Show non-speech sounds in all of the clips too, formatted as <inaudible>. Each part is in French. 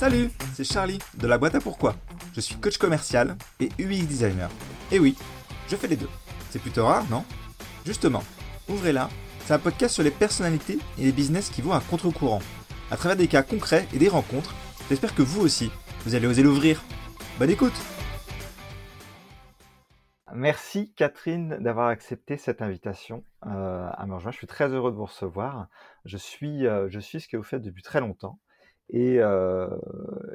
Salut, c'est Charlie de la boîte à pourquoi. Je suis coach commercial et UX designer. Et oui, je fais les deux. C'est plutôt rare, non? Justement, ouvrez-la, c'est un podcast sur les personnalités et les business qui vont à contre-courant. À travers des cas concrets et des rencontres, j'espère que vous aussi, vous allez oser l'ouvrir. Bonne écoute Merci Catherine d'avoir accepté cette invitation euh, à me rejoindre. Je suis très heureux de vous recevoir. Je suis, euh, je suis ce que vous faites depuis très longtemps. Et,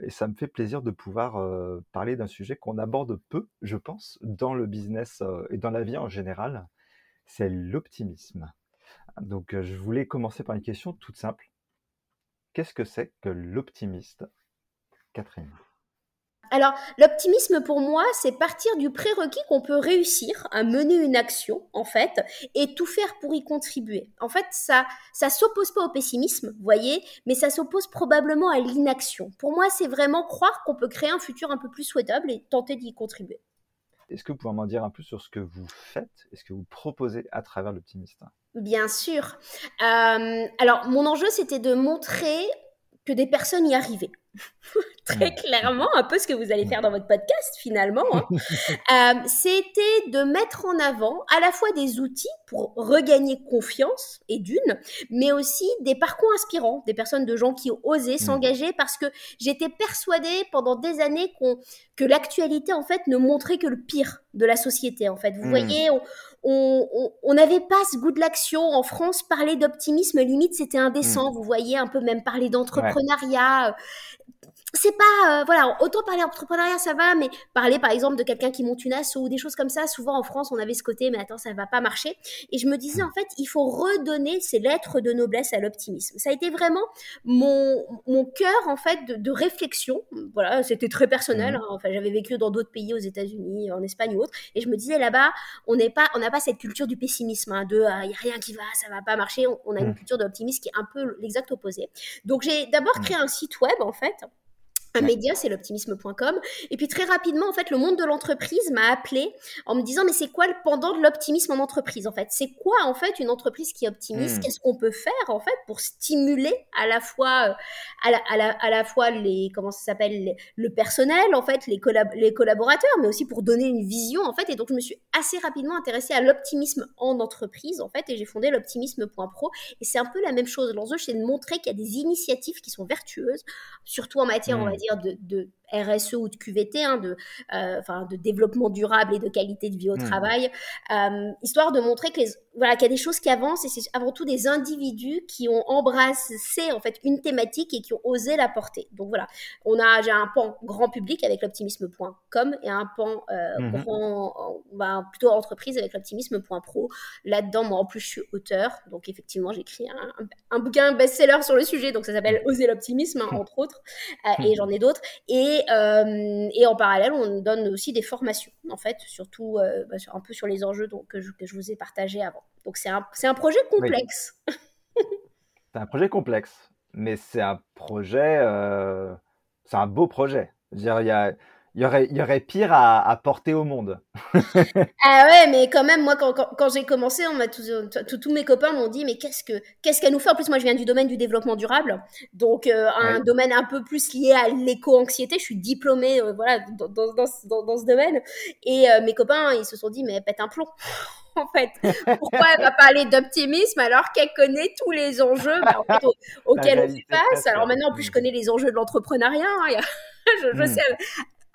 ça me fait plaisir de pouvoir parler d'un sujet qu'on aborde peu, je pense, dans le business et dans la vie en général, c'est l'optimisme. Donc je voulais commencer par une question toute simple. Qu'est-ce que c'est que l'optimiste, Catherine alors, l'optimisme pour moi, c'est partir du prérequis qu'on peut réussir à mener une action, en fait, et tout faire pour y contribuer. En fait, ça, ça s'oppose pas au pessimisme, vous voyez, mais ça s'oppose probablement à l'inaction. Pour moi, c'est vraiment croire qu'on peut créer un futur un peu plus souhaitable et tenter d'y contribuer. Est-ce que vous pouvez m'en dire un peu sur ce que vous faites et ce que vous proposez à travers l'optimiste? Bien sûr. Euh, alors, mon enjeu, c'était de montrer que des personnes y arrivaient. <laughs> très clairement, un peu ce que vous allez faire dans votre podcast finalement, hein. <laughs> euh, c'était de mettre en avant à la fois des outils pour regagner confiance et d'une, mais aussi des parcours inspirants, des personnes de gens qui ont osé mm. s'engager parce que j'étais persuadée pendant des années qu'on que l'actualité en fait ne montrait que le pire de la société en fait. Vous mm. voyez, on n'avait pas ce goût de l'action en France. Parler d'optimisme limite c'était indécent. Mm. Vous voyez, un peu même parler d'entrepreneuriat. Euh, c'est pas euh, voilà autant parler entrepreneuriat ça va mais parler par exemple de quelqu'un qui monte une asso ou des choses comme ça souvent en France on avait ce côté mais attends ça va pas marcher. Et je me disais en fait il faut redonner ces lettres de noblesse à l'optimisme. Ça a été vraiment mon mon cœur en fait de, réflexion. Voilà c'était très personnel mmh. hein. enfin j'avais vécu dans d'autres pays aux États-Unis en Espagne ou autre. Et je me disais là-bas on n'est pas on n'a pas cette culture du pessimisme hein, de ah, il y a rien qui va ça va pas marcher. On, a une mmh. culture de l'optimisme qui est un peu l'exact opposé. Donc j'ai d'abord créé un site web en fait un média, c'est l'optimisme.com. Et puis très rapidement, en fait, le monde de l'entreprise m'a appelé en me disant, mais c'est quoi le pendant de l'optimisme en entreprise, en fait? C'est quoi, en fait, une entreprise qui est optimiste? Hmm. Qu'est-ce qu'on peut faire, en fait, pour stimuler à la fois, euh, à la, à la, à la fois les, comment ça s'appelle, le personnel, en fait, les, les collaborateurs, mais aussi pour donner une vision, en fait? Et donc, je me suis assez rapidement intéressée à l'optimisme en entreprise, en fait, et j'ai fondé l'optimisme.pro. Et c'est un peu la même chose. L'enjeu, c'est de montrer qu'il y a des initiatives qui sont vertueuses, surtout en matière, on va hmm. De, RSE ou de QVT, hein, de, euh, enfin, de développement durable et de qualité de vie au mmh. travail, euh, histoire de montrer que voilà, qu'il y a des choses qui avancent et c'est avant tout des individus qui ont embrassé en fait une thématique et qui ont osé la porter. Donc voilà, on a j'ai un pan grand public avec l'optimisme.com et un pan euh, grand, bah, plutôt entreprise avec l'optimisme.pro. Là-dedans, moi en plus je suis auteur, donc effectivement j'écris un, un, bouquin best-seller sur le sujet, donc ça s'appelle mmh. Oser l'optimisme hein, entre autres, et j'en ai d'autres. Et euh, et, en parallèle, on donne aussi des formations, en fait, surtout euh, bah, un peu sur les enjeux donc, que, je, vous ai partagés avant. Donc c'est un, un, projet complexe. <laughs> c'est un projet complexe, mais c'est un projet, euh, c'est un beau projet. Je veux dire, il y a, il y aurait, il y aurait pire à, à porter au monde. <laughs> ah ouais, mais quand même, moi, quand, quand, j'ai commencé, on m'a tous, mes copains m'ont dit, mais qu'est-ce que qu'est-ce qu'elle nous fait? En plus, moi, je viens du domaine du développement durable, donc euh, un domaine un peu plus lié à l'éco-anxiété. Je suis diplômée, euh, voilà, dans, dans, dans, dans, ce domaine. Et euh, mes copains, ils se sont dit, mais pète un plomb. <laughs> en fait. Pourquoi elle va parler d'optimisme alors qu'elle connaît tous les enjeux bah, en fait, <laughs> auxquels on fait face? Alors maintenant, en plus, je connais les enjeux de l'entrepreneuriat. Hein, je, je, hmm. sais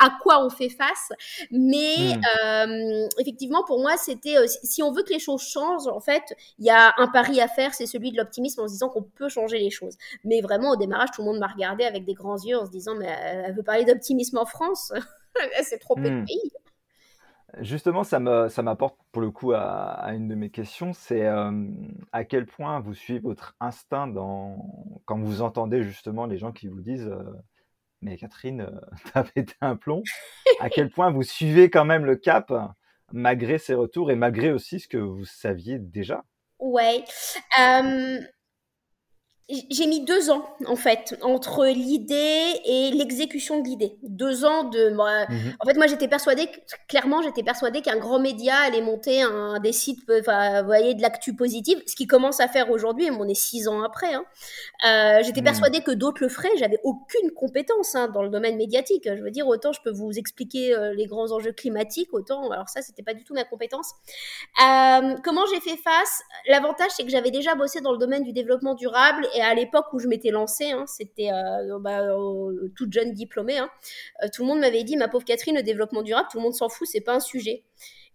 à quoi on fait face. Mais hmm. euh, effectivement, pour moi, c'était euh, si on veut que les choses changent, en fait, il y a un pari à faire, c'est celui de l'optimisme en se disant qu'on peut changer les choses. Mais vraiment, au démarrage, tout le monde m'a regardé avec des grands yeux en se disant, mais elle veut parler d'optimisme en France? <laughs> C'est trop peu de hmm. pays. Justement, ça m'apporte pour le coup à, une de mes questions, c'est euh, à quel point vous suivez votre instinct dans, quand vous entendez justement les gens qui vous disent mais Catherine, euh, <laughs> t'as pété un plomb. à quel point vous suivez quand même le cap malgré ces retours et malgré aussi ce que vous saviez déjà? Ouais. J'ai mis deux ans en fait entre l'idée et l'exécution de l'idée. Deux ans de. Mhm. En fait, moi, j'étais persuadée, clairement, j'étais persuadée qu'un grand média allait monter un des sites, enfin, vous voyez, de l'actu positive, ce qui commence à faire aujourd'hui. Et on est six ans après. Hein. Euh, j'étais mhm. persuadée que d'autres le feraient. J'avais aucune compétence hein, dans le domaine médiatique. Je veux dire, autant je peux vous expliquer euh, les grands enjeux climatiques, autant. Alors ça, c'était pas du tout ma compétence. Euh, comment j'ai fait face? L'avantage, c'est que j'avais déjà bossé dans le domaine du développement durable et à l'époque où je m'étais lancée, hein, c'était euh, bah, toute jeune diplômée, hein, euh, tout le monde m'avait dit, ma pauvre Catherine, le développement durable, tout le monde s'en fout, c'est pas un sujet.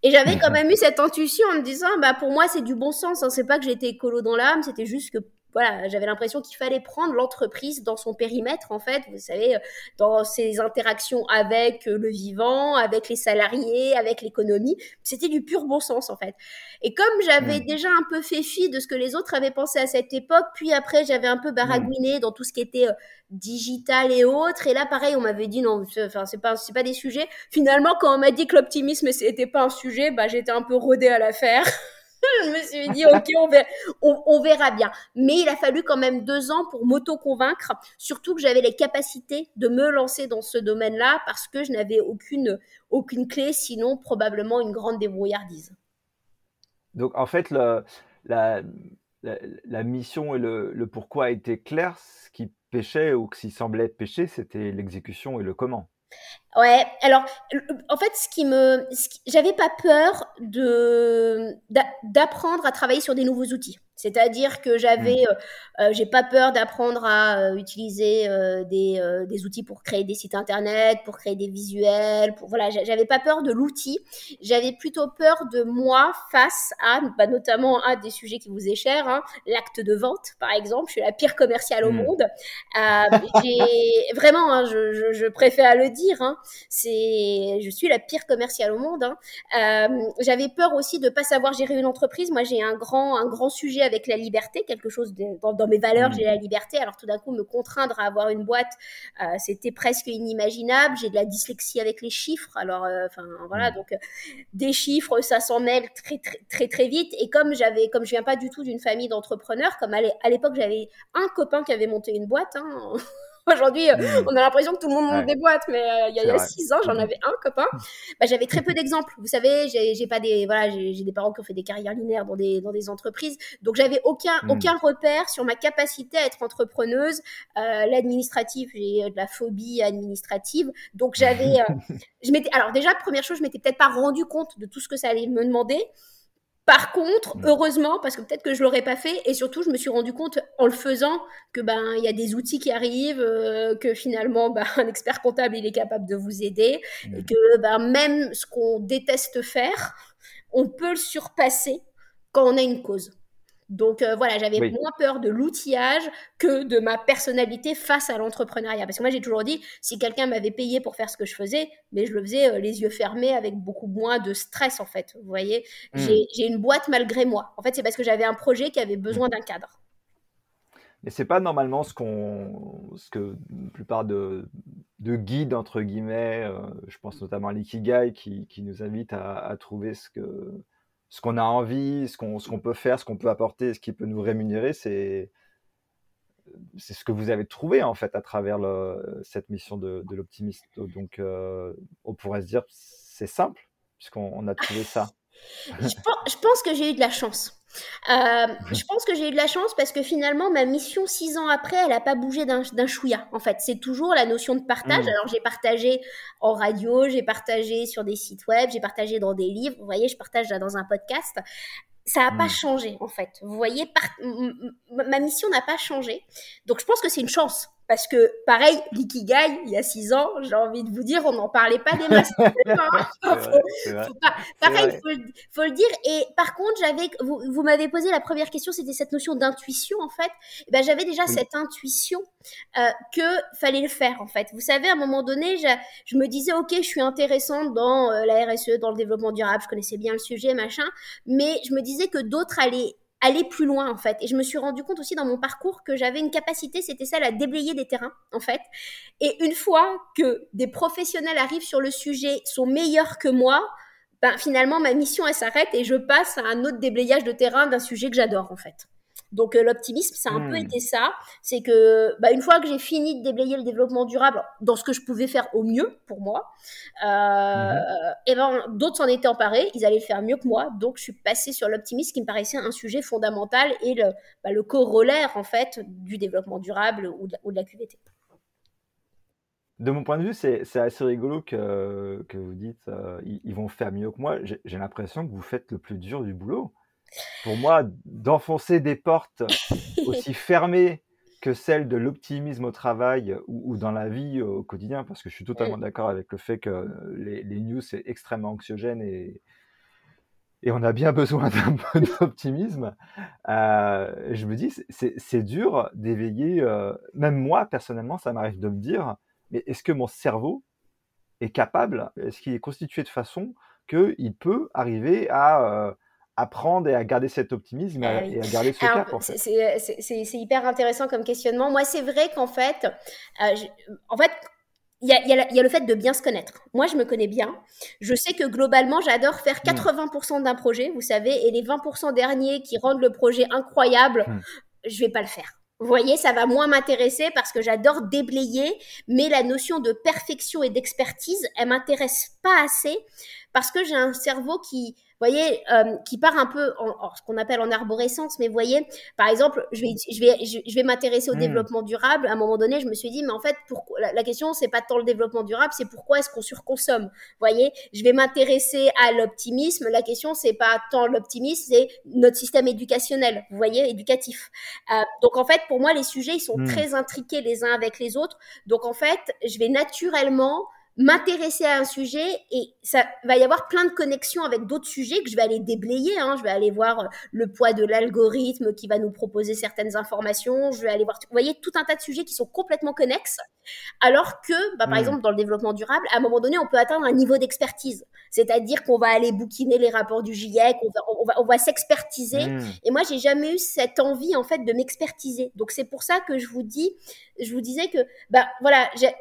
Et j'avais quand même eu cette intuition en me disant, bah pour moi c'est du bon sens. Hein. C'est pas que j'étais écolo dans l'âme, c'était juste que voilà, j'avais l'impression qu'il fallait prendre l'entreprise dans son périmètre, en fait, vous savez, euh, dans ses interactions avec euh, le vivant, avec les salariés, avec l'économie. C'était du pur bon sens, en fait. Et comme j'avais mmh. déjà un peu fait fi de ce que les autres avaient pensé à cette époque, puis après, j'avais un peu baragouiné mmh. dans tout ce qui était euh, digital et autres. Et là, pareil, on m'avait dit non, enfin, c'est pas, c'est pas des sujets. Finalement, quand on m'a dit que l'optimisme, c'était pas un sujet, bah, j'étais un peu rodée à l'affaire. <laughs> <laughs> je me suis dit, ok, on verra, bien. Mais il a fallu quand même deux ans pour m'auto-convaincre, surtout que j'avais les capacités de me lancer dans ce domaine-là parce que je n'avais aucune, aucune clé, sinon probablement une grande débrouillardise. Donc en fait, la, la, mission et le, le pourquoi étaient clairs. Ce qui pêchait ou qui semblait pêcher, c'était l'exécution et le comment. Ouais, alors en fait, ce qui me, j'avais pas peur de d'apprendre à travailler sur des nouveaux outils. C'est-à-dire que j'avais, mmh. euh, euh, j'ai pas peur d'apprendre à euh, utiliser des, des, outils pour créer des sites internet, pour créer des visuels, pour voilà, j'avais pas peur de l'outil. J'avais plutôt peur de moi face à, bah, notamment à des sujets qui vous est cher, hein, l'acte de vente par exemple. Je suis la pire commerciale au mmh. monde. j'ai vraiment, hein, je, je, je, préfère le dire, hein, c'est, je suis la pire commerciale au monde. Hein. j'avais peur aussi de pas savoir gérer une entreprise. Moi, j'ai un grand, un grand sujet avec la liberté, quelque chose dans, mes valeurs, j'ai la liberté. Alors tout d'un coup, me contraindre à avoir une boîte, euh, c'était presque inimaginable. J'ai de la dyslexie avec les chiffres. Alors, euh, enfin voilà, donc euh, des chiffres, ça s'en mêle très, très très très vite. Et comme j'avais, comme je viens pas du tout d'une famille d'entrepreneurs, comme à l'époque j'avais un copain qui avait monté une boîte. Hein, <laughs> Aujourd'hui, euh, mm. on a l'impression que tout le monde monte des boîtes, mais euh, il y a, six ans, j'en mm. avais un copain. <laughs> Bah, j'avais très peu d'exemples. Vous savez, j'ai pas des voilà, j'ai des parents qui ont fait des carrières linéaires dans des dans des entreprises, donc j'avais aucun mm. aucun repère sur ma capacité à être entrepreneuse. Euh, L'administratif, j'ai de la phobie administrative, donc j'avais, <laughs> je m'étais alors déjà première chose, je m'étais peut-être pas rendu compte de tout ce que ça allait me demander. Par contre, mm. heureusement, parce que peut-être que je l'aurais pas fait, et surtout, je me suis rendu compte en le faisant que ben il y a des outils qui arrivent, euh, que finalement, ben, <laughs> un expert comptable il est capable de vous aider, et mm. que ben, même ce qu'on déteste faire, on peut le surpasser quand on a une cause. Donc euh, voilà, j'avais moins peur de l'outillage que de ma personnalité face à l'entrepreneuriat. Parce que moi, j'ai toujours dit, si quelqu'un m'avait payé pour faire ce que je faisais, mais je le faisais euh, les yeux fermés avec beaucoup moins de stress, en fait. Vous voyez, hmm. j'ai une boîte malgré moi. En fait, c'est parce que j'avais un projet qui avait besoin hmm. d'un cadre. Mais c'est pas normalement ce qu'on, ce que la plupart de, de guides entre guillemets, euh, je pense notamment à l'ikigai qui, qui nous invite à, à trouver ce que ce qu'on a envie, ce qu'on, peut faire, ce qu'on peut apporter, ce qui peut nous rémunérer, c'est, c'est ce que vous avez trouvé en fait à travers cette mission de, de l'optimiste. Donc, euh, on pourrait se dire c'est simple puisqu'on a trouvé ça. Je pense que j'ai eu de la chance. Euh, je pense que j'ai eu de la chance parce que finalement, ma mission six ans après, elle n'a pas bougé d'un chouïa. En fait, c'est toujours la notion de partage. Mm. Alors, j'ai partagé en radio, j'ai partagé sur des sites web, j'ai partagé dans des livres. Vous voyez, je partage dans un podcast. Ça n'a pas mm. changé, en fait. Vous voyez, ma mission n'a pas changé. Donc, je pense que c'est une chance. Parce que, pareil, l'ikigai, il y a six ans, j'ai envie de vous dire, on n'en parlait pas des masses. <laughs> pareil, il faut, le dire. Et par contre, j'avais, vous, vous m'avez posé la première question, c'était cette notion d'intuition, en fait. Et ben, j'avais déjà cette intuition euh, que fallait le faire, en fait. Vous savez, à un moment donné, je, je me disais, OK, je suis intéressante dans euh, la RSE, dans le développement durable, je connaissais bien le sujet, machin. Mais je me disais que d'autres allaient aller plus loin en fait. Et je me suis rendu compte aussi dans mon parcours que j'avais une capacité, c'était celle à déblayer des terrains en fait. Et une fois que des professionnels arrivent sur le sujet, sont meilleurs que moi, ben finalement ma mission elle s'arrête et je passe à un autre déblayage de terrain d'un sujet que j'adore en fait. Donc euh, l'optimisme, ça a un peu Hmm. été ça. C'est que bah, une fois que j'ai fini de déblayer le développement durable dans ce que je pouvais faire au mieux pour moi, euh, et ben d'autres s'en étaient emparés, ils allaient le faire mieux que moi. Donc je suis passée sur l'optimisme qui me paraissait un sujet fondamental et le, bah, le corollaire en fait du développement durable ou de la, ou de la QVT. De mon point de vue, c'est assez rigolo que, que vous dites euh, ils, ils vont faire mieux que moi. J'ai l'impression que vous faites le plus dur du boulot. Pour moi, d'enfoncer des portes <laughs> aussi fermées que celles de l'optimisme au travail ou, ou dans la vie au quotidien, parce que je suis totalement d'accord avec le fait que les, les news, c'est extrêmement anxiogène et, et on a bien besoin <laughs> d'un peu d'optimisme. Euh, je me dis, c'est dur d'éveiller, euh, même moi personnellement, ça m'arrive de me dire, mais est-ce que mon cerveau est capable, est-ce qu'il est constitué de façon qu'il peut arriver à euh, apprendre et à garder cet optimisme et, à, Ah oui. et à garder ce cap en fait c'est- hyper intéressant comme questionnement. Moi, c'est vrai qu'en fait, euh, je- en fait, il y y y a le fait de bien se connaître. Moi, je me connais bien. Je sais que globalement, j'adore faire Hmm. 80% d'un projet, vous savez, et les 20% derniers qui rendent le projet incroyable, Hmm. je vais pas le faire. Vous voyez, ça va moins m'intéresser parce que j'adore déblayer, mais la notion de perfection et d'expertise, elle m'intéresse pas assez parce que j'ai un cerveau qui, voyez, euh, qui part un peu en, en ce qu'on appelle en arborescence. Mais voyez, par exemple, je vais, je vais, je, je vais m'intéresser au Hmm. développement durable. À un moment donné, je me suis dit, mais en fait, pourquoi, la, la question, c'est pas tant le développement durable, c'est pourquoi est-ce qu'on surconsomme. Voyez, je vais m'intéresser à l'optimisme. La question, c'est pas tant l'optimisme, c'est notre système éducationnel. Vous voyez, éducatif. Euh, donc en fait, pour moi, les sujets, ils sont Hmm. très intriqués les uns avec les autres. Donc en fait, je vais naturellement m'intéresser à un sujet et ça va y avoir plein de connexions avec d'autres sujets que je vais aller déblayer. Hein. Je vais aller voir euh, le poids de l'algorithme qui va nous proposer certaines informations. Je vais aller voir, vous voyez, tout un tas de sujets qui sont complètement connexes. Alors que, bah, par Mm. exemple, dans le développement durable, à un moment donné, on peut atteindre un niveau d'expertise. C'est-à-dire qu'on va aller bouquiner les rapports du GIEC, on va, on va, on va s'expertiser. Hmm. Et moi, j'ai jamais eu cette envie en fait de m'expertiser. Donc c'est pour ça que je vous dis, je vous disais que, bah voilà, j'ai-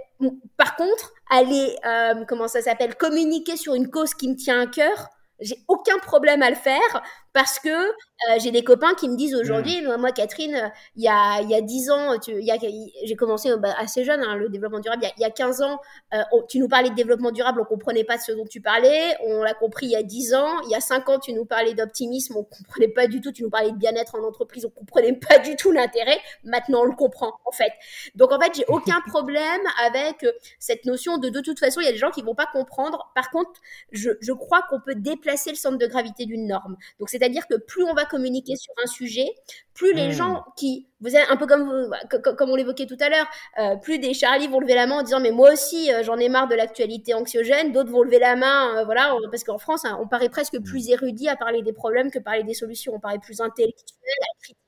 par contre, aller, euh, comment ça s'appelle, communiquer sur une cause qui me tient à cœur, j'ai aucun problème à le faire parce que euh, j'ai des copains qui me disent aujourd'hui, moi, moi, Catherine, il y a il y a 10 ans, tu- il y a- j'ai commencé euh, bah, assez jeune hein, le développement durable. Il y a, il y a 15 ans, euh, on- tu nous parlais de développement durable, on comprenait pas de ce dont tu parlais. On l'a compris il y a 10 ans. Il y a 5 ans, tu nous parlais d'optimisme, on comprenait pas du tout. Tu nous parlais de bien-être en entreprise, on comprenait pas du tout l'intérêt. Maintenant, on le comprend en fait. Donc en fait, j'ai aucun <laughs> problème avec cette notion de de toute façon, il y a des gens qui vont pas comprendre. Par contre, je, je crois qu'on peut déplacer le centre de gravité d'une norme. Donc c'est-à-dire que plus on va communiquer sur un sujet, plus les Hmm. gens qui, vous êtes un peu comme vous- co- comme on l'évoquait tout à l'heure, euh, plus des Charlie vont lever la main en disant mais moi aussi euh, j'en ai marre de l'actualité anxiogène, d'autres vont lever la main, euh, voilà, on- parce qu'en France hein, on paraît presque plus érudit à parler des problèmes que parler des solutions, on paraît plus intellectuel à critiquer.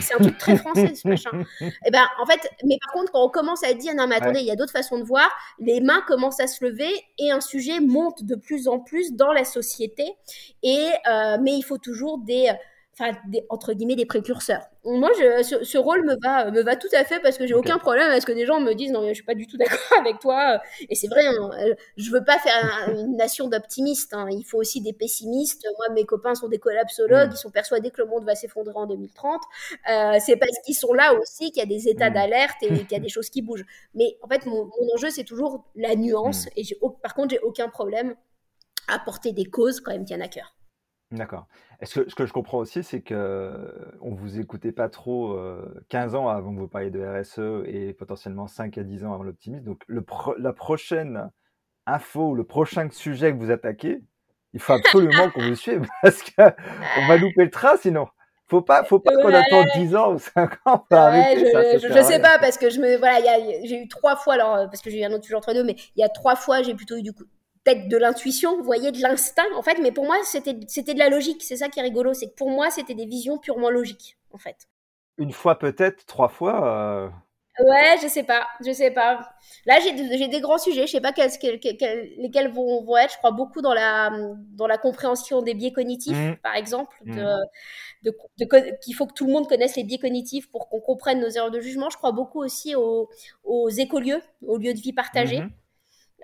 C'est un truc très français ce machin. <laughs> Et ben en fait, mais par contre quand on commence à dire non mais attendez, il y a d'autres façons de voir, les mains commencent à se lever et un sujet monte de plus en plus dans la société. Et euh, mais il faut toujours des enfin des, entre guillemets des précurseurs. Moi, je, ce, ce, rôle me va, me va tout à fait parce que j'ai okay. aucun problème à ce que des gens me disent non mais je suis pas du tout <laughs> d'accord avec toi. Et c'est vrai, hein, je veux pas faire un, une nation d'optimistes. Hein. Il faut aussi des pessimistes. Moi, mes copains sont des collapsologues, mmh. ils sont persuadés que le monde va s'effondrer en 2030. Euh, c'est parce qu'ils sont là aussi qu'il y a des états mmh. d'alerte et <laughs> qu'il y a des choses qui bougent. Mais en fait, mon, mon enjeu c'est toujours la nuance. Mmh. Et par contre, j'ai aucun problème à porter des causes quand même tiennent à cœur. D'accord. Est-ce que ce que je comprends aussi, c'est que on vous écoutait pas trop euh, 15 ans avant que vous parliez de RSE et potentiellement 5 à 10 ans avant l'optimisme. Donc le pro la prochaine info, le prochain sujet que vous attaquez, il faut absolument qu'on vous suive <laughs> parce que on va louper le train sinon. Faut pas, faut pas qu'on attende 10 ans ou 5 ans pour ouais, arrêter je. Je, sais pas parce que je me voilà, j'ai eu trois fois alors parce que j'ai eu un autre sujet entre deux, mais il y a trois fois j'ai plutôt eu du coup peut-être de l'intuition, vous voyez, de l'instinct, en fait, mais pour moi, c'était, c'était de la logique. C'est ça qui est rigolo, c'est que pour moi, c'était des visions purement logiques, en fait. Une fois peut-être, trois fois euh... Ouais, je sais pas, je sais pas. Là, j'ai, j'ai des grands sujets, je sais pas quels, quels, quels, lesquels vont, vont être. Je crois beaucoup dans la, dans la compréhension des biais cognitifs, mmh. par exemple, de, mmh. de, de, de, qu'il faut que tout le monde connaisse les biais cognitifs pour qu'on comprenne nos erreurs de jugement. Je crois beaucoup aussi aux, aux écolieux, aux lieux de vie partagés. Mmh.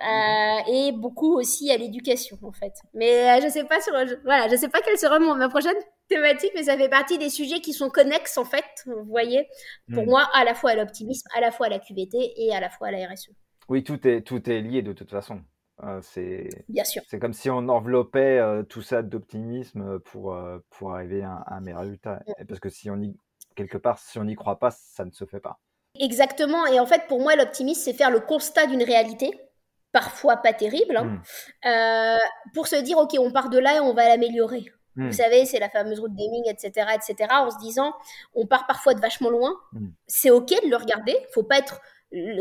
Euh, et beaucoup aussi à l'éducation en fait. Mais euh, je sais pas sur, je, voilà, je sais pas quelle sera mon, ma prochaine thématique, mais ça fait partie des sujets qui sont connexes en fait, vous voyez, pour hmm. moi, à la fois à l'optimisme, à la fois à la QVT et à la fois à la RSE. Oui, tout est, tout est lié de toute façon. Euh, c'est Bien sûr. C'est comme si on enveloppait euh, tout ça d'optimisme pour, euh, pour arriver à, un meilleur résultat. Parce que si on y, quelque part, si on n'y croit pas, ça ne se fait pas. Exactement. Et en fait, pour moi, l'optimisme, c'est faire le constat d'une réalité parfois pas terrible, hein, hmm. pour se dire, OK, on part de là et on va l'améliorer. Vous hmm. savez, c'est la fameuse route gaming, etc., etc., en se disant, on part parfois de vachement loin. Hmm. C'est OK de le regarder. Faut pas être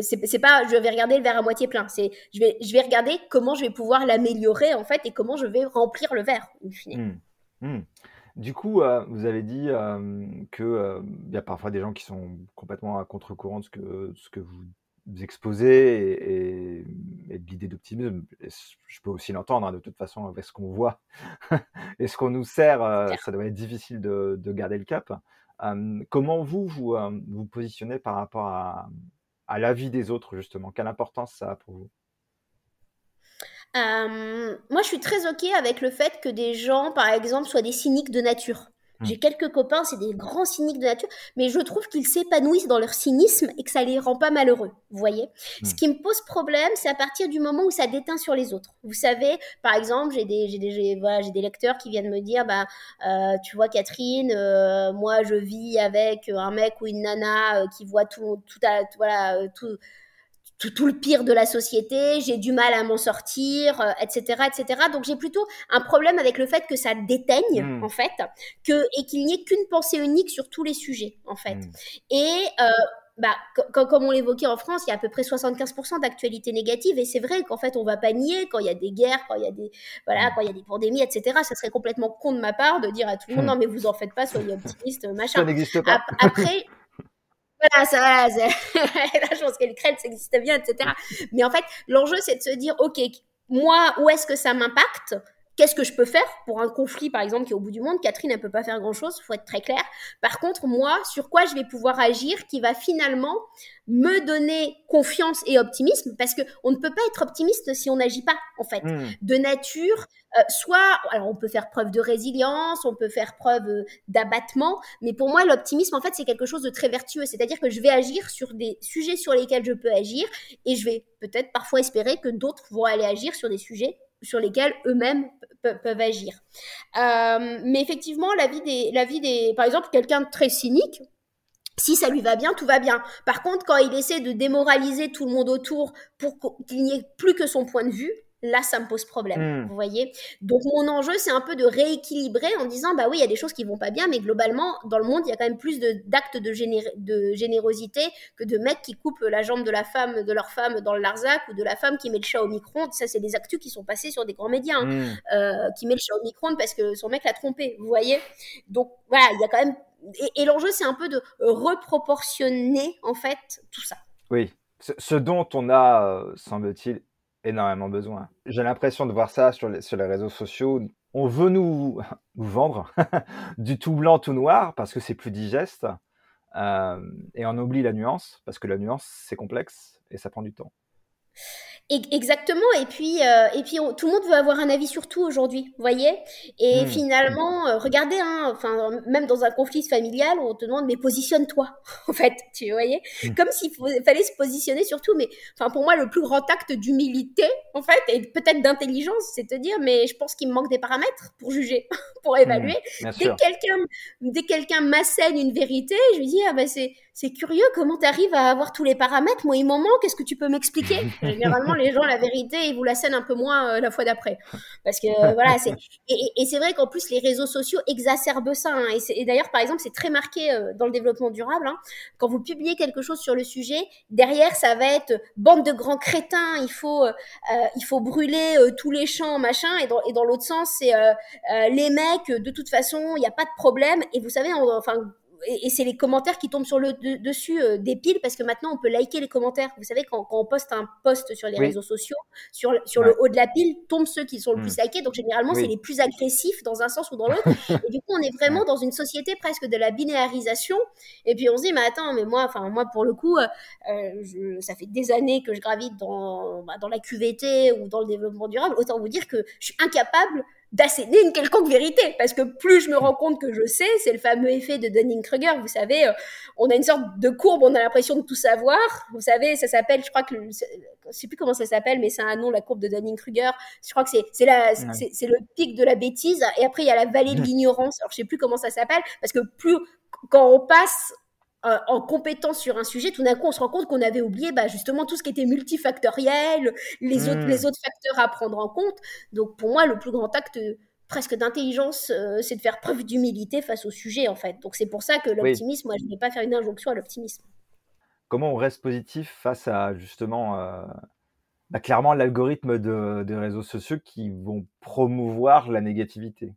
c'est pas je vais regarder le verre à moitié plein c'est je vais je vais regarder comment je vais pouvoir l'améliorer en fait et comment je vais remplir le verre in Du coup, euh, vous avez dit euh, que euh, il y a parfois des gens qui sont complètement à contre-courant de ce que, ce que vous exposez et, et, de l'idée d'optimisme. Je peux aussi l'entendre, hein, de toute façon, avec ce qu'on voit <laughs> et ce qu'on nous sert, ça doit être difficile de, de garder le cap. comment vous, vous vous positionnez par rapport à, à la vie des autres, justement? Quelle importance ça a pour vous? Moi, je suis très OK avec le fait que des gens, par exemple, soient des cyniques de nature. Mmh. J'ai quelques copains, c'est des grands cyniques de nature, mais je trouve qu'ils s'épanouissent dans leur cynisme et que ça les rend pas malheureux. Vous voyez mmh. Ce qui me pose problème, c'est à partir du moment où ça déteint sur les autres. Vous savez, par exemple, j'ai des, j'ai des, voilà, j'ai des lecteurs qui viennent me dire, bah, euh, tu vois, Catherine, euh, moi, je vis avec un mec ou une nana euh, qui voit tout, tout, à, voilà, tout tout, le pire de la société, j'ai du mal à m'en sortir, etc., euh, etc. Donc j'ai plutôt un problème avec le fait que ça déteigne hmm. en fait, que et qu'il n'y ait qu'une pensée unique sur tous les sujets en fait. Hmm. Et euh, bah, comme on l'évoquait en France, il y a à peu près 75% d'actualité négative et c'est vrai qu'en fait on va pas nier quand il y a des guerres, quand il y a des voilà, hmm. quand il y a des pandémies, etc. Ça serait complètement con de ma part de dire à tout le monde non mais vous en faites pas, soyez optimistes, machin. Ça n'existe pas. Après voilà, ça, <laughs> là, je pense qu'elle crête, ça existe bien, etc. Mais en fait, l'enjeu, c'est de se dire, OK, moi, où est-ce que ça m'impacte? Qu'est-ce que je peux faire pour un conflit, par exemple, qui est au bout du monde? Catherine, elle peut pas faire grand-chose, faut être très clair. Par contre, moi, sur quoi je vais pouvoir agir qui va finalement me donner confiance et optimisme? Parce que on ne peut pas être optimiste si on n'agit pas, en fait. Hmm. De nature, euh, soit, alors on peut faire preuve de résilience, on peut faire preuve euh, d'abattement, mais pour moi, l'optimisme, en fait, c'est quelque chose de très vertueux. C'est-à-dire que je vais agir sur des sujets sur lesquels je peux agir et je vais peut-être parfois espérer que d'autres vont aller agir sur des sujets sur lesquels eux-mêmes peuvent agir. Euh, mais effectivement, la vie des, la vie des, par exemple, quelqu'un de très cynique, si ça lui va bien, tout va bien. Par contre, quand il essaie de démoraliser tout le monde autour pour qu'il n'y ait plus que son point de vue, là, ça me pose problème. Hmm. Vous voyez Donc, mon enjeu, c'est un peu de rééquilibrer en disant, bah oui, il y a des choses qui vont pas bien, mais globalement, dans le monde, il y a quand même plus d'actes de, de, générosité que de mecs qui coupent la jambe de la femme, de leur femme dans le Larzac ou de la femme qui met le chat au micro-ondes. Ça, c'est des actus qui sont passés sur des grands médias, hein. hmm. euh, qui met le chat au micro-ondes parce que son mec l'a trompé. Vous voyez Donc, voilà, il y a quand même. Et, l'enjeu, c'est un peu de reproportionner, en fait, tout ça. Oui. Ce, dont on a, euh, semble-t-il, énormément besoin. J'ai l'impression de voir ça sur les, sur les réseaux sociaux. On veut nous, nous <laughs> vendre <laughs> du tout blanc, tout noir parce que c'est plus digeste. Euh, et on oublie la nuance parce que la nuance, c'est complexe et ça prend du temps. Exactement. Et puis, euh, et puis tout le monde veut avoir un avis sur tout aujourd'hui, vous voyez? Et hmm. finalement, euh, regardez, hein, enfin, même dans un conflit familial, on te demande mais positionne-toi, <laughs> en fait, tu voyez, hmm. comme s'il fallait se positionner sur tout. Mais enfin, pour moi, le plus grand acte d'humilité, en fait, et peut-être d'intelligence, c'est te dire mais je pense qu'il me manque des paramètres pour juger, <laughs> pour hmm, évaluer. dès que quelqu'un, dès quelqu'un m'assène une vérité, je lui dis ah ben c'est c'est curieux comment tu arrives à avoir tous les paramètres. Moi, il m'en manque. Est-ce que tu peux m'expliquer? <laughs> Généralement, les gens, la vérité, ils vous la scènent un peu moins euh, la fois d'après. Parce que euh, voilà, c'est <laughs> et, c'est vrai qu'en plus, les réseaux sociaux exacerbent ça. Hein. et, d'ailleurs, par exemple, c'est très marqué euh, dans le développement durable. Hein. Quand vous publiez quelque chose sur le sujet, derrière, ça va être bande de grands crétins. Il faut, il faut brûler tous les champs, machin. Et dans, et dans l'autre sens, c'est les mecs. De toute façon, il n'y a pas de problème. Et vous savez, enfin et, c'est les commentaires qui tombent sur le dessus euh, des piles parce que maintenant on peut liker les commentaires. Vous savez quand, quand on poste un post sur les réseaux sociaux, sur sur le haut de la pile tombent ceux qui sont le plus hmm. likés. Donc généralement c'est les plus agressifs dans un sens ou dans l'autre. <laughs> et du coup on est vraiment dans une société presque de la binairisation. Et puis on se dit mais attends mais moi enfin moi pour le coup euh, je, ça fait des années que je gravite dans bah, dans la QVT ou dans le développement durable. Autant vous dire que je suis incapable d'asséner une quelconque vérité. Parce que plus je me rends compte que je sais, c'est le fameux effet de Dunning-Kruger. Vous savez, euh, on a une sorte de courbe, on a l'impression de tout savoir. Vous savez, ça s'appelle, je crois que, je sais plus comment ça s'appelle, mais c'est un nom, la courbe de Dunning-Kruger. Je crois que c'est, c'est la, c'est, le pic de la bêtise. Et après, il y a la vallée de l'ignorance. Alors, je sais plus comment ça s'appelle, parce que plus, quand on passe euh, en compétence sur un sujet, tout d'un coup, on se rend compte qu'on avait oublié bah, justement tout ce qui était multifactoriel, les, autres, les hmm. autres facteurs à prendre en compte. Donc, pour moi, le plus grand acte presque d'intelligence, euh, c'est de faire preuve d'humilité face au sujet, en fait. Donc, c'est pour ça que l'optimisme, moi, je ne vais pas faire une injonction à l'optimisme. Comment on reste positif face à justement, euh, bah, clairement, l'algorithme des réseaux sociaux qui vont promouvoir la négativité?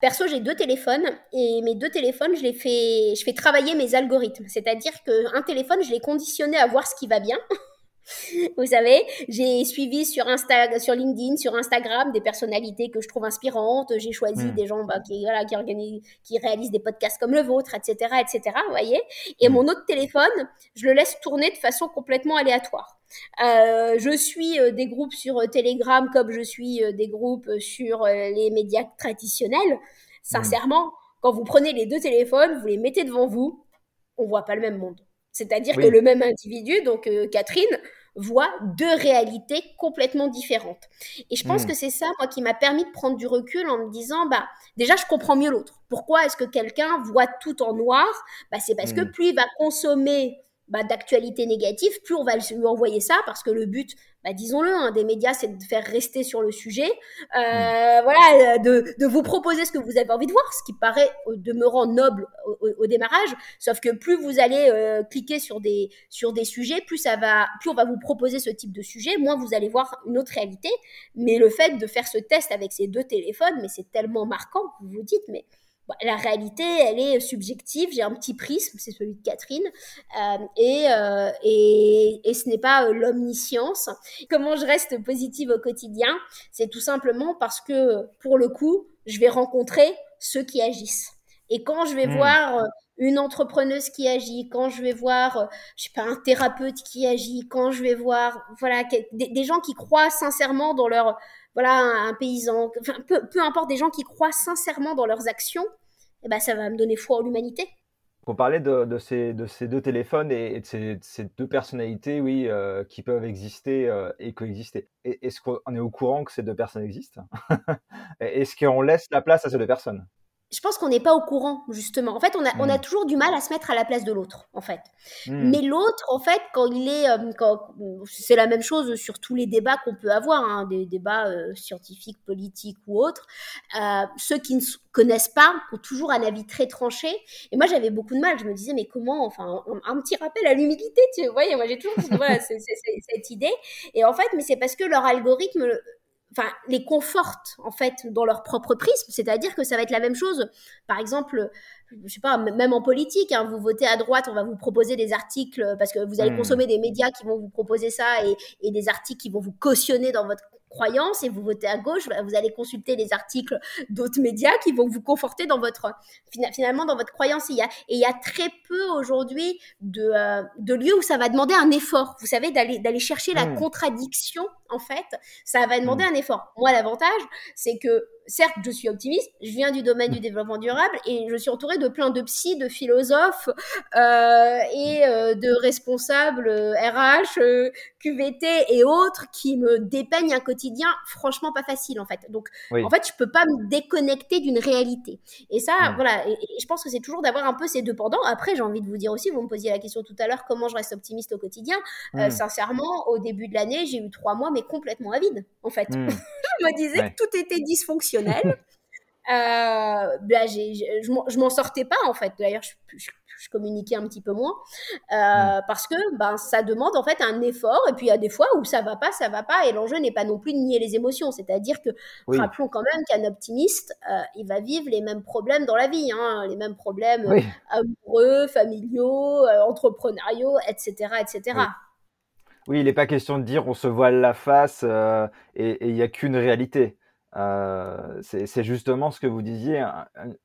Perso, j'ai deux téléphones et mes deux téléphones, je les fais, je fais travailler mes algorithmes. C'est-à-dire qu'un téléphone, je l'ai conditionné à voir ce qui va bien. <laughs> Vous savez, j'ai suivi sur Insta, sur LinkedIn, sur Instagram des personnalités que je trouve inspirantes. J'ai choisi hmm. des gens bah, qui, voilà, qui, organisent, qui réalisent des podcasts comme le vôtre, etc., etc. Vous voyez. Et hmm. mon autre téléphone, je le laisse tourner de façon complètement aléatoire. Euh, je suis euh, des groupes sur euh, Telegram comme je suis des groupes sur les médias traditionnels. Sincèrement, quand vous prenez les deux téléphones, vous les mettez devant vous, on voit pas le même monde. C'est-à-dire que le même individu, donc Catherine, voit deux réalités complètement différentes. Et je pense hmm. que c'est ça, moi, qui m'a permis de prendre du recul en me disant, bah, déjà, je comprends mieux l'autre. Pourquoi est-ce que quelqu'un voit tout en noir? Bah, C'est parce que hmm. plus il va consommer bah, d'actualité négative, plus on va lui envoyer ça, parce que le but, bah, disons-le, hein, des médias, c'est de faire rester sur le sujet, euh, mm. voilà, de, de, vous proposer ce que vous avez envie de voir, ce qui paraît demeurant noble au, démarrage. Sauf que plus vous allez euh, cliquer sur des sur des sujets, plus ça va, plus on va vous proposer ce type de sujet, moins vous allez voir une autre réalité. Mais le fait de faire ce test avec ces deux téléphones, mais c'est tellement marquant, vous vous dites, mais la réalité, elle est subjective. J'ai un petit prisme, c'est celui de Catherine, euh, euh, et, et, ce n'est pas euh, l'omniscience. Comment je reste positive au quotidien? C'est tout simplement parce que, pour le coup, je vais rencontrer ceux qui agissent. Et quand je vais hmm. voir une entrepreneuse qui agit, quand je vais voir, je sais pas, un thérapeute qui agit, quand je vais voir, voilà, des gens qui croient sincèrement dans leur voilà, un, paysan, enfin, peu, peu, importe, des gens qui croient sincèrement dans leurs actions, eh ben, ça va me donner foi en l'humanité. On parlait de, ces, de, ces, deux téléphones et, de ces, ces, deux personnalités, oui, euh, qui peuvent exister euh, et coexister. Est-ce qu'on est au courant que ces deux personnes existent? <laughs> Est-ce qu'on laisse la place à ces deux personnes? Je pense qu'on n'est pas au courant, justement. En fait, on a, on a hmm. toujours du mal à se mettre à la place de l'autre, en fait. Hmm. Mais l'autre, en fait, quand il est. Euh, quand, c'est la même chose sur tous les débats qu'on peut avoir, hein, des débats euh, scientifiques, politiques ou autres. Euh, ceux qui ne connaissent pas ont toujours un avis très tranché. Et moi, j'avais beaucoup de mal. Je me disais, mais comment Enfin, un, petit rappel à l'humilité, tu vois. Moi, j'ai toujours voilà, <laughs> cette idée. Et en fait, mais c'est parce que leur algorithme enfin, les confortent en fait dans leur propre prisme. C'est-à-dire que ça va être la même chose. Par exemple, je sais pas, même en politique, hein, vous votez à droite, on va vous proposer des articles parce que vous allez hmm. consommer des médias qui vont vous proposer ça et, et, des articles qui vont vous cautionner dans votre croyance et vous votez à gauche, bah, vous allez consulter les articles d'autres médias qui vont vous conforter dans votre finalement dans votre croyance. Et il y a, et il y a très peu aujourd'hui de, euh, de lieux où ça va demander un effort. Vous savez, d'aller d'aller chercher la hmm. contradiction, en fait, ça va demander hmm. un effort. Moi, l'avantage, c'est que certes, je suis optimiste, je viens du domaine du développement durable et je suis entourée de plein de psy, de philosophes euh, et euh, de responsables RH, euh, QVT et autres qui me dépeignent un quotidien franchement pas facile en fait. Donc en fait, je peux pas me déconnecter d'une réalité. Et ça, voilà, et, je pense que c'est toujours d'avoir un peu ces deux pendants. Après, j'ai envie de vous dire aussi, vous me posiez la question tout à l'heure, comment je reste optimiste au quotidien. sincèrement, au début de l'année, j'ai eu trois mois mais complètement à vide en fait. Hmm. <laughs> je me disais que tout était dysfonctionnel <laughs> euh, bah, je m'en sortais pas en fait. D'ailleurs, je, communiquais un petit peu moins euh, mm. parce que ben ça demande en fait un effort. Et puis il y a des fois où ça va pas, ça va pas. Et l'enjeu n'est pas non plus de nier les émotions. C'est-à-dire que rappelons quand même qu'un optimiste, euh, il va vivre les mêmes problèmes dans la vie, hein, les mêmes problèmes amoureux, familiaux, entrepreneuriaux, etc., etc. Oui. il n'est pas question de dire on se voile la face et il n'y a qu'une réalité. Euh, c'est justement ce que vous disiez,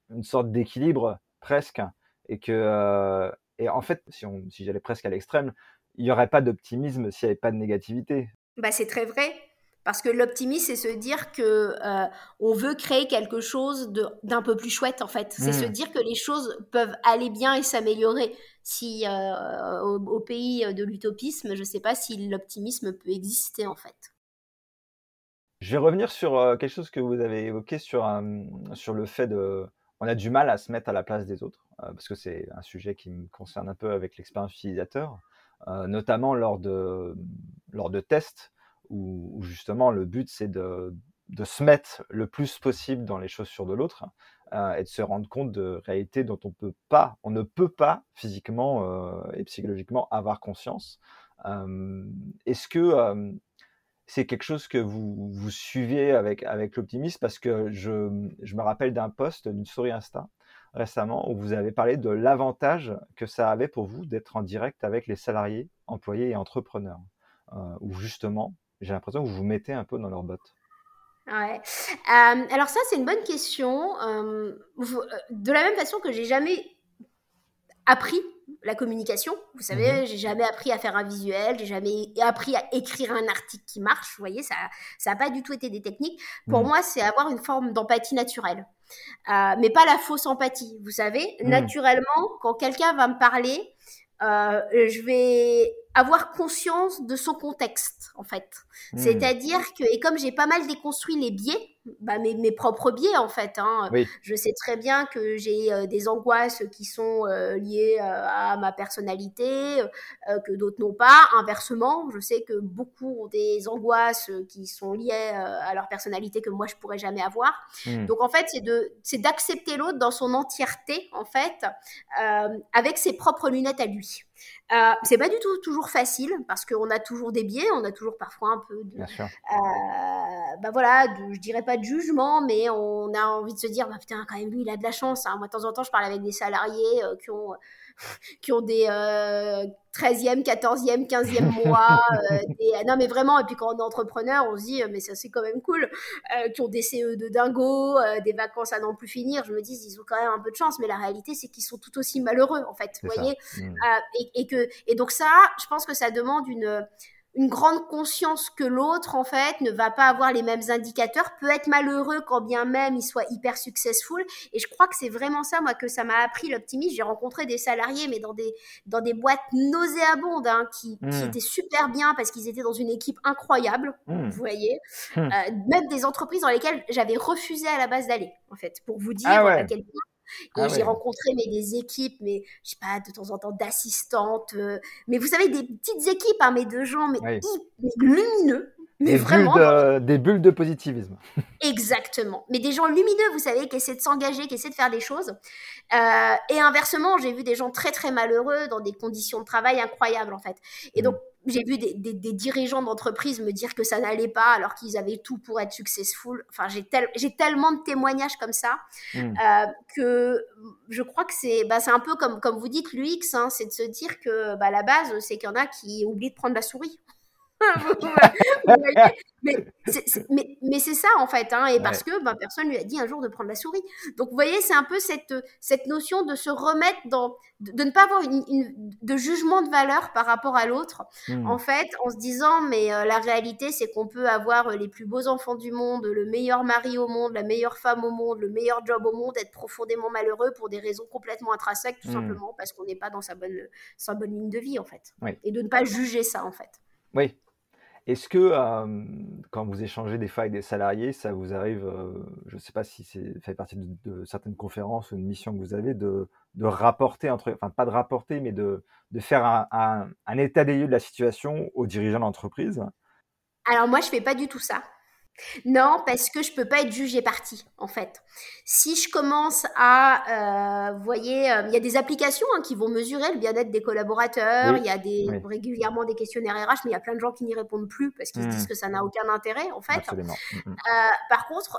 une sorte d'équilibre presque, et que euh, et en fait, si, on, si j'allais presque à l'extrême, il n'y aurait pas d'optimisme s'il n'y avait pas de négativité. Bah, c'est très vrai. Parce que l'optimisme, c'est se dire que euh, on veut créer quelque chose d'un peu plus chouette, en fait. C'est se mmh. dire que les choses peuvent aller bien et s'améliorer. Si euh, au, pays de l'utopisme, je ne sais pas si l'optimisme peut exister, en fait. Je vais revenir sur euh, quelque chose que vous avez évoqué sur, sur le fait de... On a du mal à se mettre à la place des autres, parce que c'est un sujet qui me concerne un peu avec l'expérience utilisateur, notamment lors de, lors de tests où, justement le but c'est de, se mettre le plus possible dans les chaussures de l'autre euh, et de se rendre compte de réalités dont on peut pas, on ne peut pas physiquement euh, et psychologiquement avoir conscience. Euh, est-ce que c'est quelque chose que vous, vous suivez avec, avec l'optimisme Parce que je, je me rappelle d'un post d'une souris Insta récemment où vous avez parlé de l'avantage que ça avait pour vous d'être en direct avec les salariés, employés et entrepreneurs. où justement, j'ai l'impression que vous vous mettez un peu dans leurs bottes. Ouais. Euh, alors ça, c'est une bonne question. Euh, euh, de la même façon que j'ai jamais appris la communication, vous savez, mhm. j'ai jamais appris à faire un visuel, j'ai jamais appris à écrire un article qui marche. Vous voyez, ça, ça n'a pas du tout été des techniques. Pour mhm. moi, c'est avoir une forme d'empathie naturelle, mais pas la fausse empathie. Vous savez, mhm. naturellement, quand quelqu'un va me parler, je vais avoir conscience de son contexte, en fait. C'est-à-dire que, et comme j'ai pas mal déconstruit les biais, bah, mes, mes, propres biais, en fait, hein, je sais très bien que j'ai euh, des angoisses qui sont euh, liées euh, à ma personnalité, que d'autres n'ont pas. Inversement, je sais que beaucoup ont des angoisses qui sont liées à leur personnalité que moi, je pourrais jamais avoir. Hmm. Donc, en fait, c'est de, c'est d'accepter l'autre dans son entièreté, en fait, avec ses propres lunettes à lui. Euh, c'est pas du tout toujours facile parce qu'on a toujours des biais, on a toujours parfois un peu de, euh, bah voilà, je dirais pas de jugement, mais on a envie de se dire, bah putain, quand même lui, il a de la chance. Hein. Moi, de temps en temps, je parle avec des salariés euh, qui ont <laughs> qui ont des 13e, 14e, 15e mois. Euh, non, mais vraiment, et puis quand on est entrepreneur, on se dit, mais ça c'est quand même cool, euh, qui ont des CE de dingo, euh, des vacances à n'en plus finir. Je me dis, ils ont quand même un peu de chance, mais la réalité, c'est qu'ils sont tout aussi malheureux, en fait. Vous voyez? mmh. et, et, que, et donc ça, je pense que ça demande une une grande conscience que l'autre, en fait, ne va pas avoir les mêmes indicateurs, peut être malheureux quand bien même il soit hyper successful. Et je crois que c'est vraiment ça, moi, que ça m'a appris l'optimisme. J'ai rencontré des salariés, mais dans des, dans des boîtes nauséabondes, hein, qui, qui, hmm. étaient super bien parce qu'ils étaient dans une équipe incroyable, hmm. vous voyez. Hmm. Euh, même des entreprises dans lesquelles j'avais refusé à la base d'aller, en fait, pour vous dire ah à quel point et ah j'ai rencontré mais, des équipes, mais je sais pas, de temps en temps d'assistantes, euh, mais vous savez, des petites équipes, hein, mais de gens mais, lumineux. Mais des vraiment. Bulles de, des bulles de positivisme. <laughs> Exactement. Mais des gens lumineux, vous savez, qui essaient de s'engager, qui essaient de faire des choses. Euh, et inversement, j'ai vu des gens très, très malheureux dans des conditions de travail incroyables, en fait. Et donc, j'ai vu des, dirigeants d'entreprise me dire que ça n'allait pas alors qu'ils avaient tout pour être successful. Enfin, j'ai tellement de témoignages comme ça mmh. euh, que je crois que c'est bah, un peu comme, comme vous dites, l'UX, hein, c'est de se dire que bah, la base, c'est qu'il y en a qui oublient de prendre la souris. Mais c'est ça en fait, hein, et parce que ben, personne lui a dit un jour de prendre la souris. Donc vous voyez, c'est un peu cette, cette notion de se remettre dans, de, ne pas avoir une, de jugement de valeur par rapport à l'autre, hmm. en fait, en se disant mais euh, la réalité c'est qu'on peut avoir les plus beaux enfants du monde, le meilleur mari au monde, la meilleure femme au monde, le meilleur job au monde, être profondément malheureux pour des raisons complètement intrinsèques, tout hmm. simplement parce qu'on n'est pas dans sa bonne, sa bonne ligne de vie en fait, et de ne pas juger ça en fait. Oui, est-ce que quand vous échangez des avec des salariés, ça vous arrive, je ne sais pas si c'est fait partie de, certaines conférences ou une mission que vous avez, de, rapporter, entre, enfin pas de rapporter, mais de, faire un, état des lieux de la situation aux dirigeants d'entreprise? Alors moi, je fais pas du tout ça. Non, parce que je peux pas être jugée partie, en fait. Si je commence à, euh, vous voyez, euh, il y a des applications hein, qui vont mesurer le bien-être des collaborateurs. Il y a des, régulièrement des questionnaires RH, mais il y a plein de gens qui n'y répondent plus parce qu'ils se disent mmh. que ça n'a aucun intérêt, en fait. Mmh, mmh. Euh, par contre,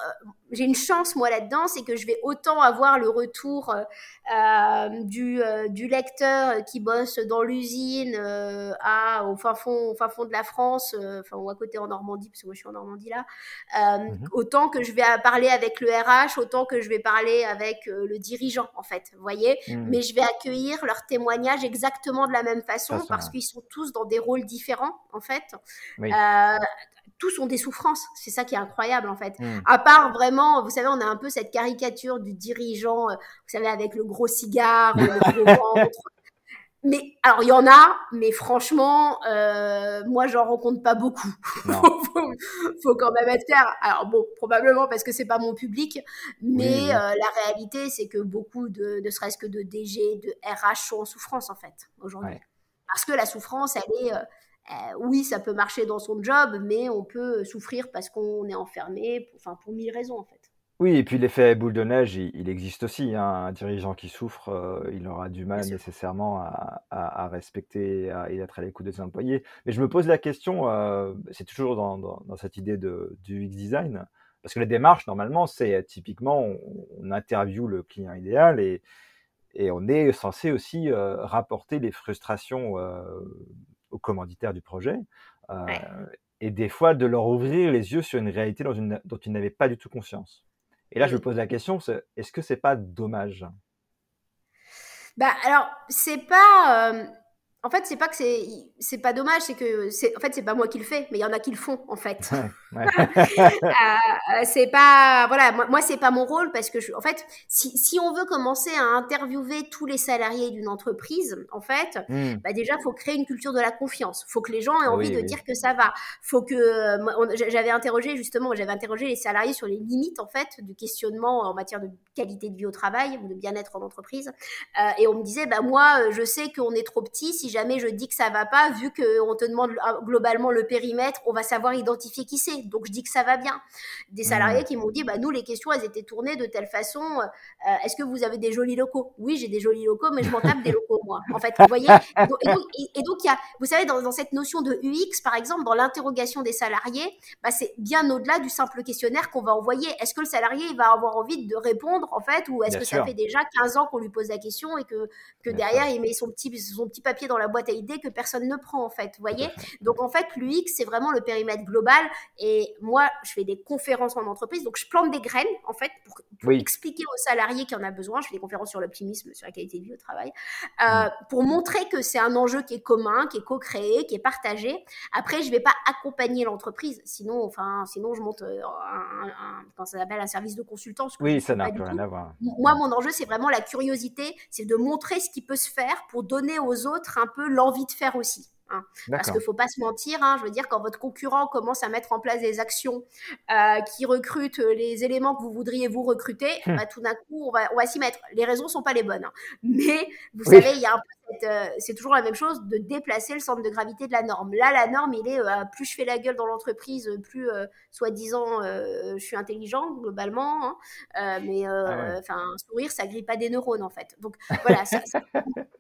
j'ai une chance moi là-dedans, c'est que je vais autant avoir le retour du, du lecteur qui bosse dans l'usine à au fin fond, au fin fond de la France, enfin ou à côté en Normandie, parce que moi je suis en Normandie là. Euh, mhm. Autant que je vais parler avec le RH, autant que je vais parler avec euh, le dirigeant, en fait, vous voyez. Mhm. Mais je vais accueillir leurs témoignages exactement de la même façon, parce qu'ils sont tous dans des rôles différents, en fait. Euh, tous ont des souffrances. C'est ça qui est incroyable en fait. Mmh. À part vraiment, vous savez, on a un peu cette caricature du dirigeant, euh, vous savez, avec le gros cigare, le gros <laughs> ventre. Mais alors il y en a, mais franchement, euh, moi j'en rencontre pas beaucoup. <laughs> Faut, faut quand même être clair. Alors bon, probablement parce que c'est pas mon public, mais Oui, euh, la réalité c'est que beaucoup de, ne serait-ce que de DG, de RH sont en souffrance en fait aujourd'hui. Ouais. Parce que la souffrance, elle est, euh, euh, oui, ça peut marcher dans son job, mais on peut souffrir parce qu'on est enfermé, pour, enfin pour mille raisons en fait. Oui, et puis l'effet boule de neige, il, il existe aussi. hein. Un dirigeant qui souffre, euh, il aura du mal sûr. nécessairement à, à- à respecter à- et être à l'écoute des employés. Mais je me pose la question, euh, c'est toujours dans, dans- dans cette idée de, du UX design, parce que la démarche, normalement, c'est euh, typiquement, on, on interviewe le client idéal et, et on est censé aussi euh, rapporter les frustrations euh, aux commanditaires du projet. euh, Ouais. et des fois de leur ouvrir les yeux sur une réalité dans une- dont ils n'avaient pas du tout conscience. Et là, je me Oui. pose la question, est-ce que c'est pas dommage? Bah alors c'est pas, euh, en fait c'est pas que c'est, c'est pas dommage, c'est que c'est, en fait c'est pas moi qui le fais, mais il y en a qui le font en fait. Ouais. <laughs> Euh, c'est pas voilà moi, moi c'est pas mon rôle parce que je, en fait si, si on veut commencer à interviewer tous les salariés d'une entreprise en fait Hmm. bah déjà faut créer une culture de la confiance faut que les gens aient envie Oui, de oui. dire que ça va faut que euh, j'avais interrogé justement j'avais interrogé les salariés sur les limites en fait du questionnement en matière de qualité de vie au travail ou de bien-être en entreprise Euh, et on me disait bah moi euh, je sais qu'on est trop petit si jamais je dis que ça va pas vu que on te demande euh, globalement le périmètre on va savoir identifier qui c'est donc je dis que ça va bien des salariés qui m'ont dit bah nous les questions elles étaient tournées de telle façon euh, est-ce que vous avez des jolis locaux? Oui j'ai des jolis locaux mais je m'en tape des locaux moi en fait vous voyez? Et donc, et il y a, vous savez, dans, dans cette notion de UX, par exemple, dans l'interrogation des salariés, bah, c'est bien au-delà du simple questionnaire qu'on va envoyer. Est-ce que le salarié il va avoir envie de répondre, en fait, ou est-ce que sûr. ça fait déjà 15 ans qu'on lui pose la question et que, que Bien derrière, il met son petit, son petit papier dans la boîte à idées que personne ne prend, en fait, vous voyez? donc en fait, l'UX, c'est vraiment le périmètre global. Et moi, je fais des conférences en entreprise, donc je plante des graines, en fait, pour, pour Oui. expliquer aux salariés qui en a besoin. Je fais des conférences sur l'optimisme, sur la qualité de vie au travail, euh, pour montrer que c'est un enjeu qui est commun, qui est co-créé, qui est partagé. Après, je vais pas accompagner l'entreprise, sinon, enfin, sinon je monte euh, un, un- ça s'appelle, un service de consultant. Oui, ne ça n'a plus rien à voir. Moi, mon enjeu, c'est vraiment la curiosité, c'est de montrer ce qui peut se faire pour donner aux autres un peu l'envie de faire aussi. Hein. Parce qu'il faut pas se mentir, hein, je veux dire, quand votre concurrent commence à mettre en place des actions euh, qui recrutent les éléments que vous voudriez vous recruter, Hmm. bah, tout d'un coup, on va, on va s'y mettre. Les raisons sont pas les bonnes. hein. Mais vous Oui. savez, il y a un peu euh, c'est toujours la même chose de déplacer le centre de gravité de la norme. Là, la norme, il est euh, plus je fais la gueule dans l'entreprise, plus euh, soi-disant euh, je suis intelligent globalement. hein. Euh, mais euh, Ah ouais. enfin, sourire, ça grille pas des neurones en fait. Donc voilà, ça- ça-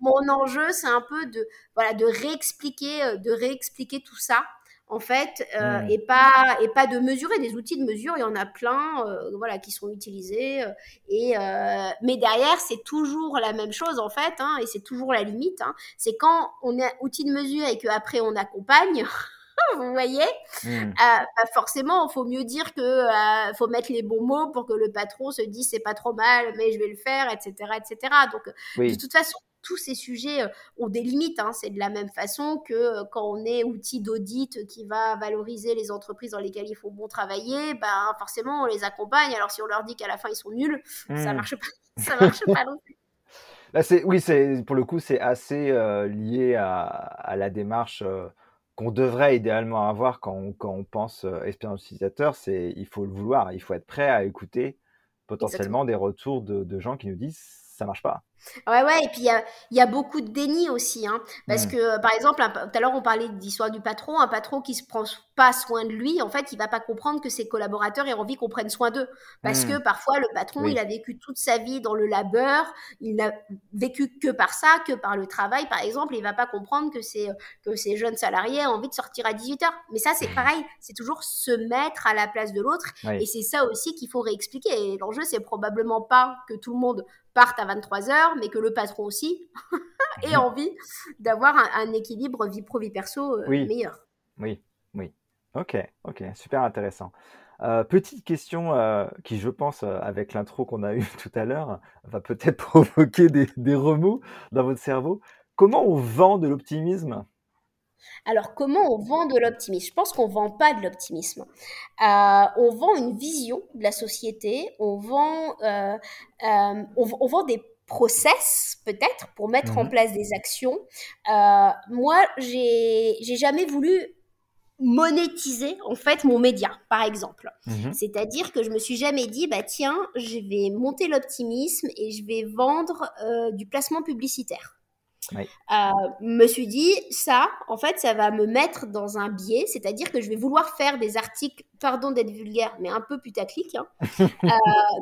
mon enjeu, c'est un peu de voilà de réexpliquer, euh, de réexpliquer tout ça en fait, euh, Mm. et pas et pas de mesurer des outils de mesure. Il y en a plein, euh, voilà, qui sont utilisés. euh, et euh, mais derrière, c'est toujours la même chose en fait, hein, et c'est toujours la limite. hein. c'est quand on est outil de mesure et qu'après on accompagne. <laughs> Vous voyez, Hmm. euh, bah forcément, il faut mieux dire que euh, faut mettre les bons mots pour que le patron se dise c'est pas trop mal, mais je vais le faire, etc., etc. Donc, de toute façon, tous ces sujets euh, ont des limites. hein. C'est de la même façon que euh, quand on est outil d'audit qui va valoriser les entreprises dans lesquelles il faut bon travailler, ben forcément on les accompagne. Alors si on leur dit qu'à la fin ils sont nuls, ça Hmm. marche pas, <laughs> ça marche pas non plus. <laughs> Là, c'est, oui, c'est, pour le coup, c'est assez euh, lié à, à la démarche euh, qu'on devrait idéalement avoir quand on, quand on pense euh, expérience utilisateur. C'est, il faut le vouloir, il faut être prêt à écouter potentiellement des retours de, de gens qui nous disent ça marche pas. Ouais, ouais, et puis il y a, il y a beaucoup de déni aussi, hein, parce que euh, par exemple, tout à l'heure on parlait d'histoire du patron, un patron qui se prend pas soin de lui, en fait, il va pas comprendre que ses collaborateurs aient envie qu'on prenne soin d'eux, parce Mm. que parfois le patron, Oui. il a vécu toute sa vie dans le labeur, il n'a vécu que par ça, que par le travail, par exemple, il va pas comprendre que c'est que ces jeunes salariés ont envie de sortir à 18 heures. Mais ça, c'est pareil, c'est toujours se mettre à la place de l'autre, Oui. et c'est ça aussi qu'il faut réexpliquer. Et l'enjeu, c'est probablement pas que tout le monde parte à 23 mais que le patron aussi <laughs> ait envie d'avoir un, un équilibre vie pro vie perso euh, Oui. meilleur. Oui, oui. Ok, ok, super intéressant. Euh, petite question euh, qui, je pense, euh, avec l'intro qu'on a <laughs> eue tout à l'heure, va peut-être <laughs> provoquer des, des remous dans votre cerveau. Comment on vend de l'optimisme? Alors, comment on vend de l'optimisme? Je pense qu'on vend pas de l'optimisme. On vend une vision de la société. On vend, euh, on, vend des process peut-être pour mettre en mhm. place des actions. moi, j'ai, jamais voulu monétiser en fait mon média, par exemple. Mhm. C'est-à-dire que je me suis jamais dit, bah tiens, je vais monter l'optimisme et je vais vendre du placement publicitaire. Euh, me suis dit, ça, en fait, ça va me mettre dans un biais, c'est-à-dire que je vais vouloir faire des articles, pardon d'être vulgaire, mais un peu putaclic. Hein. <laughs> Euh,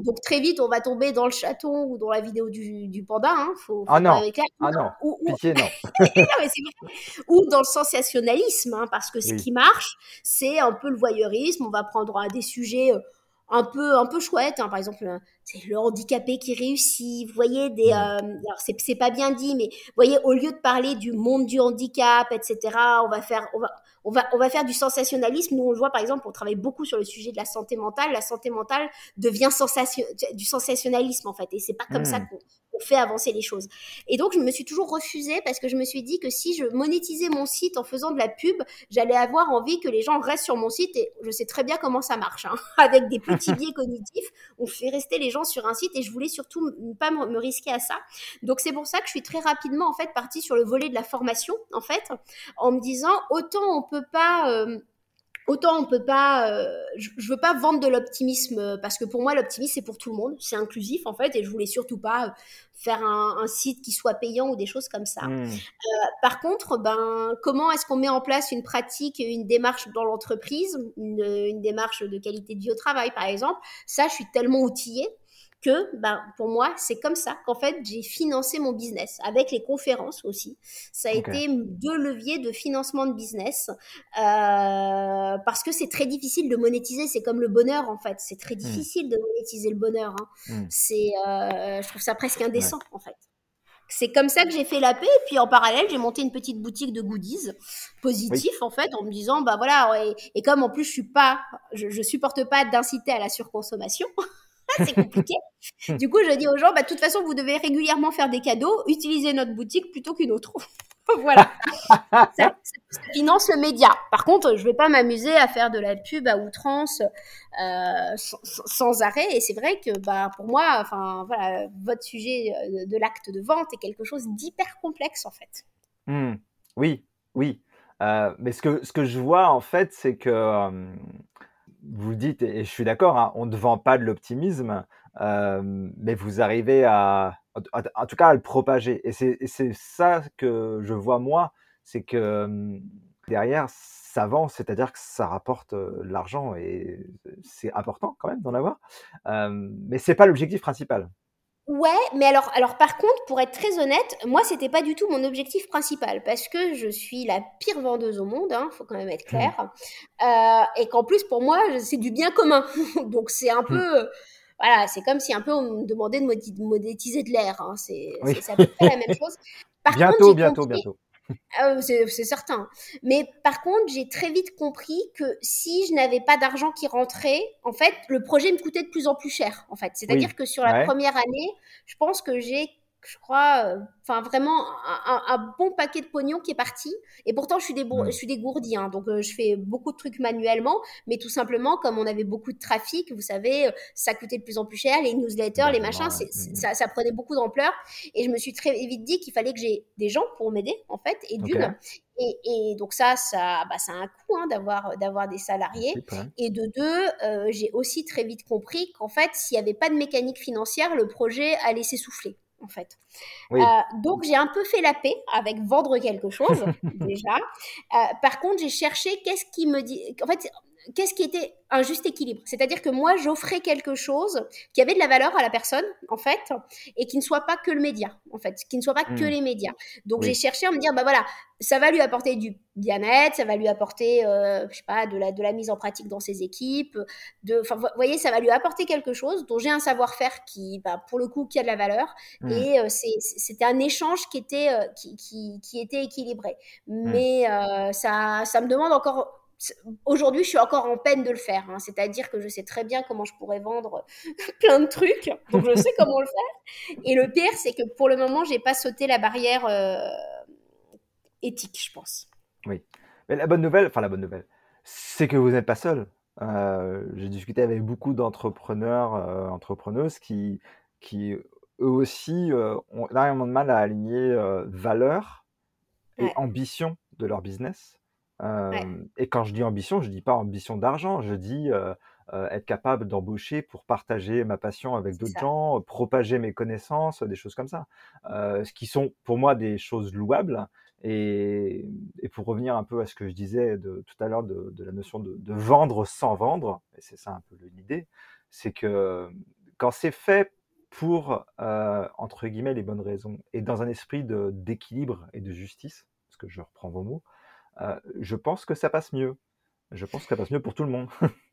donc très vite, on va tomber dans le chaton ou dans la vidéo du, panda. Hein. Faut, ah non, ah non, ou, Pitié, non. <laughs> ou dans le sensationnalisme, hein, parce que ce qui marche, c'est un peu le voyeurisme. On va prendre des sujets euh, un peu un peu chouette hein. par exemple c'est le handicapé qui réussit vous voyez des euh, alors c'est c'est pas bien dit mais vous voyez au lieu de parler du monde du handicap etc on va faire on va on va on va faire du sensationnalisme nous on le voit par exemple on travaille beaucoup sur le sujet de la santé mentale la santé mentale devient sensation du sensationnalisme en fait et c'est pas comme ça mmh. Qu'on fait avancer les choses. Et donc, je me suis toujours refusée parce que je me suis dit que si je monétisais mon site en faisant de la pub, j'allais avoir envie que les gens restent sur mon site et je sais très bien comment ça marche. Hein. <laughs> Avec des petits <laughs> biais cognitifs, on fait rester les gens sur un site et je voulais surtout pas me risquer à ça. Donc, c'est pour ça que je suis très rapidement, en fait, partie sur le volet de la formation, en fait, en me disant, autant on peut pas... Euh, Autant on peut pas, euh, je, veux pas vendre de l'optimisme euh, parce que pour moi l'optimisme c'est pour tout le monde, c'est inclusif en fait et je voulais surtout pas euh, faire un, site qui soit payant ou des choses comme ça. Mmh. par contre, ben comment est-ce qu'on met en place une pratique, une démarche dans l'entreprise, une, une, démarche de qualité de vie au travail par exemple? Ça, je suis tellement outillée que ben, pour moi, c'est comme ça qu'en fait, j'ai financé mon business, avec les conférences aussi. Ça a été deux leviers de financement de business, euh, parce que c'est très difficile de monétiser, c'est comme le bonheur en fait, c'est très hmm. difficile de monétiser le bonheur. Hein. Hmm. C'est, euh, je trouve ça presque indécent en fait. C'est comme ça que j'ai fait la paix. Et puis en parallèle, j'ai monté une petite boutique de goodies positifs en fait, en me disant bah voilà. Et, comme en plus je suis pas, je, je supporte pas d'inciter à la surconsommation. C'est compliqué. <laughs> du coup, je dis aux gens, bah, de toute façon, vous devez régulièrement faire des cadeaux, utiliser notre boutique plutôt qu'une autre. <laughs> voilà. <laughs> ça, finance le média. Par contre, je vais pas m'amuser à faire de la pub à outrance euh, sans, arrêt. Et c'est vrai que bah, pour moi, enfin, voilà, votre sujet euh, de l'acte de vente est quelque chose d'hyper complexe en fait. Mmh. Oui, oui. Euh, mais ce que, ce que je vois en fait, c'est que vous dites, et je suis d'accord, hein, on ne vend pas de l'optimisme, euh, mais vous arrivez à, en tout cas, à le propager. Et c'est ça que je vois moi, c'est que hum, derrière, ça vend, c'est-à-dire que ça rapporte euh, l'argent et c'est important quand même d'en avoir. Euh, mais c'est pas l'objectif principal. Ouais, mais alors, alors par contre, pour être très honnête, moi c'était pas du tout mon objectif principal parce que je suis la pire vendeuse au monde, hein, faut quand même être clair, mmh. euh, et qu'en plus pour moi c'est du bien commun, <laughs> donc c'est un mmh. peu, voilà, c'est comme si un peu on me demandait de monétiser de l'air, hein, c'est à peu près la même <laughs> chose. bientôt, bientôt, bientôt. Ah c'est certain. Mais par contre, j'ai très vite compris que si je n'avais pas d'argent qui rentrait, en fait, le projet me coûtait de plus en plus cher. En fait, c'est-à-dire que sur la première année, je pense que j'ai je crois, euh, enfin vraiment un, bon paquet de pognon qui est parti. Et pourtant, je suis, des je suis dégourdie, hein, donc euh, je fais beaucoup de trucs manuellement, mais tout simplement, comme on avait beaucoup de trafic, vous savez, euh, ça coûtait de plus en plus cher, les newsletters, les machins, ça, ça, prenait beaucoup d'ampleur. Et je me suis très vite dit qu'il fallait que j'ai des gens pour m'aider, en fait, et d'une. Et, et, donc ça, ça, bah, ça a un coût hein, d'avoir d'avoir des salariés. Et de deux, j'ai aussi très vite compris qu'en fait, s'il n'y avait pas de mécanique financière, le projet allait s'essouffler en fait. Euh, donc j'ai un peu fait la paix avec vendre quelque chose <laughs> déjà. Euh, par contre, j'ai cherché qu'est-ce qui me dit. En fait, qu'est-ce qui était un juste équilibre? C'est-à-dire que moi, j'offrais quelque chose qui avait de la valeur à la personne, en fait, et qui ne soit pas que le média, en fait, qui ne soit pas que hmm. les médias. Donc, j'ai cherché à me dire, bah voilà, ça va lui apporter du bien-être, ça va lui apporter, euh, je sais pas, de la, de la mise en pratique dans ses équipes, de, enfin, vous voyez, ça va lui apporter quelque chose dont j'ai un savoir-faire qui, bah, pour le coup, qui a de la valeur, hmm. et euh, c'était un échange qui était, euh, qui, qui, qui, était équilibré. Hmm. Mais euh, ça, ça me demande encore aujourd'hui, je suis encore en peine de le faire. Hein. C'est-à-dire que je sais très bien comment je pourrais vendre <laughs> plein de trucs. Donc, je sais comment le faire. Et le pire, c'est que pour le moment, j'ai pas sauté la barrière euh, éthique, je pense. Oui. Mais la bonne nouvelle, enfin la bonne nouvelle, c'est que vous n'êtes pas seul. Euh, j'ai discuté avec beaucoup d'entrepreneurs, euh, entrepreneuses qui, qui eux aussi ont énormément de mal à aligner valeur et ambition de leur business. Et quand je dis ambition, je dis pas ambition d'argent, je dis être capable d'embaucher pour partager ma passion avec d'autres gens, propager mes connaissances, des choses comme ça. ce qui sont pour moi des choses louables et, pour revenir un peu à ce que je disais de, tout à l'heure de, la notion de, vendre sans vendre, et c'est ça un peu l'idée, c'est que quand c'est fait pour, entre guillemets, les bonnes raisons, et dans un esprit d'équilibre et de justice, parce que je reprends vos mots, euh, je pense que ça passe mieux. Je pense que ça passe mieux pour tout le monde. <laughs>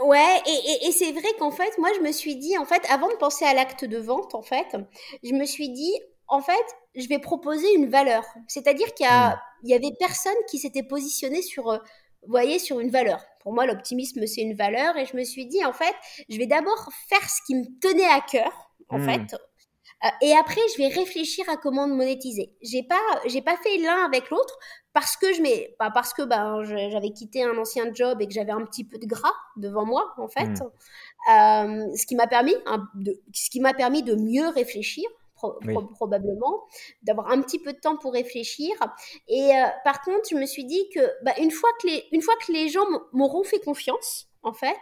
Ouais, et, et, c'est vrai qu'en fait, moi, je me suis dit, en fait, avant de penser à l'acte de vente, en fait, je me suis dit, en fait, je vais proposer une valeur. C'est-à-dire qu'il y, hmm. y avait personne qui s'était positionné sur, euh, voyez, sur une valeur. Pour moi, l'optimisme, c'est une valeur. Et je me suis dit, en fait, je vais d'abord faire ce qui me tenait à cœur, en hmm. fait. Euh, et après, je vais réfléchir à comment monétiser. J'ai pas, j'ai pas fait l'un avec l'autre parce que je mets, pas parce que ben j'avais quitté un ancien job et que j'avais un petit peu de gras devant moi en fait. Hmm. Euh, ce qui m'a permis, de, ce qui m'a permis de mieux réfléchir probablement, d'avoir un petit peu de temps pour réfléchir. Et euh, par contre, je me suis dit que bah, une, fois que les, une fois que les gens m'auront fait confiance, en fait,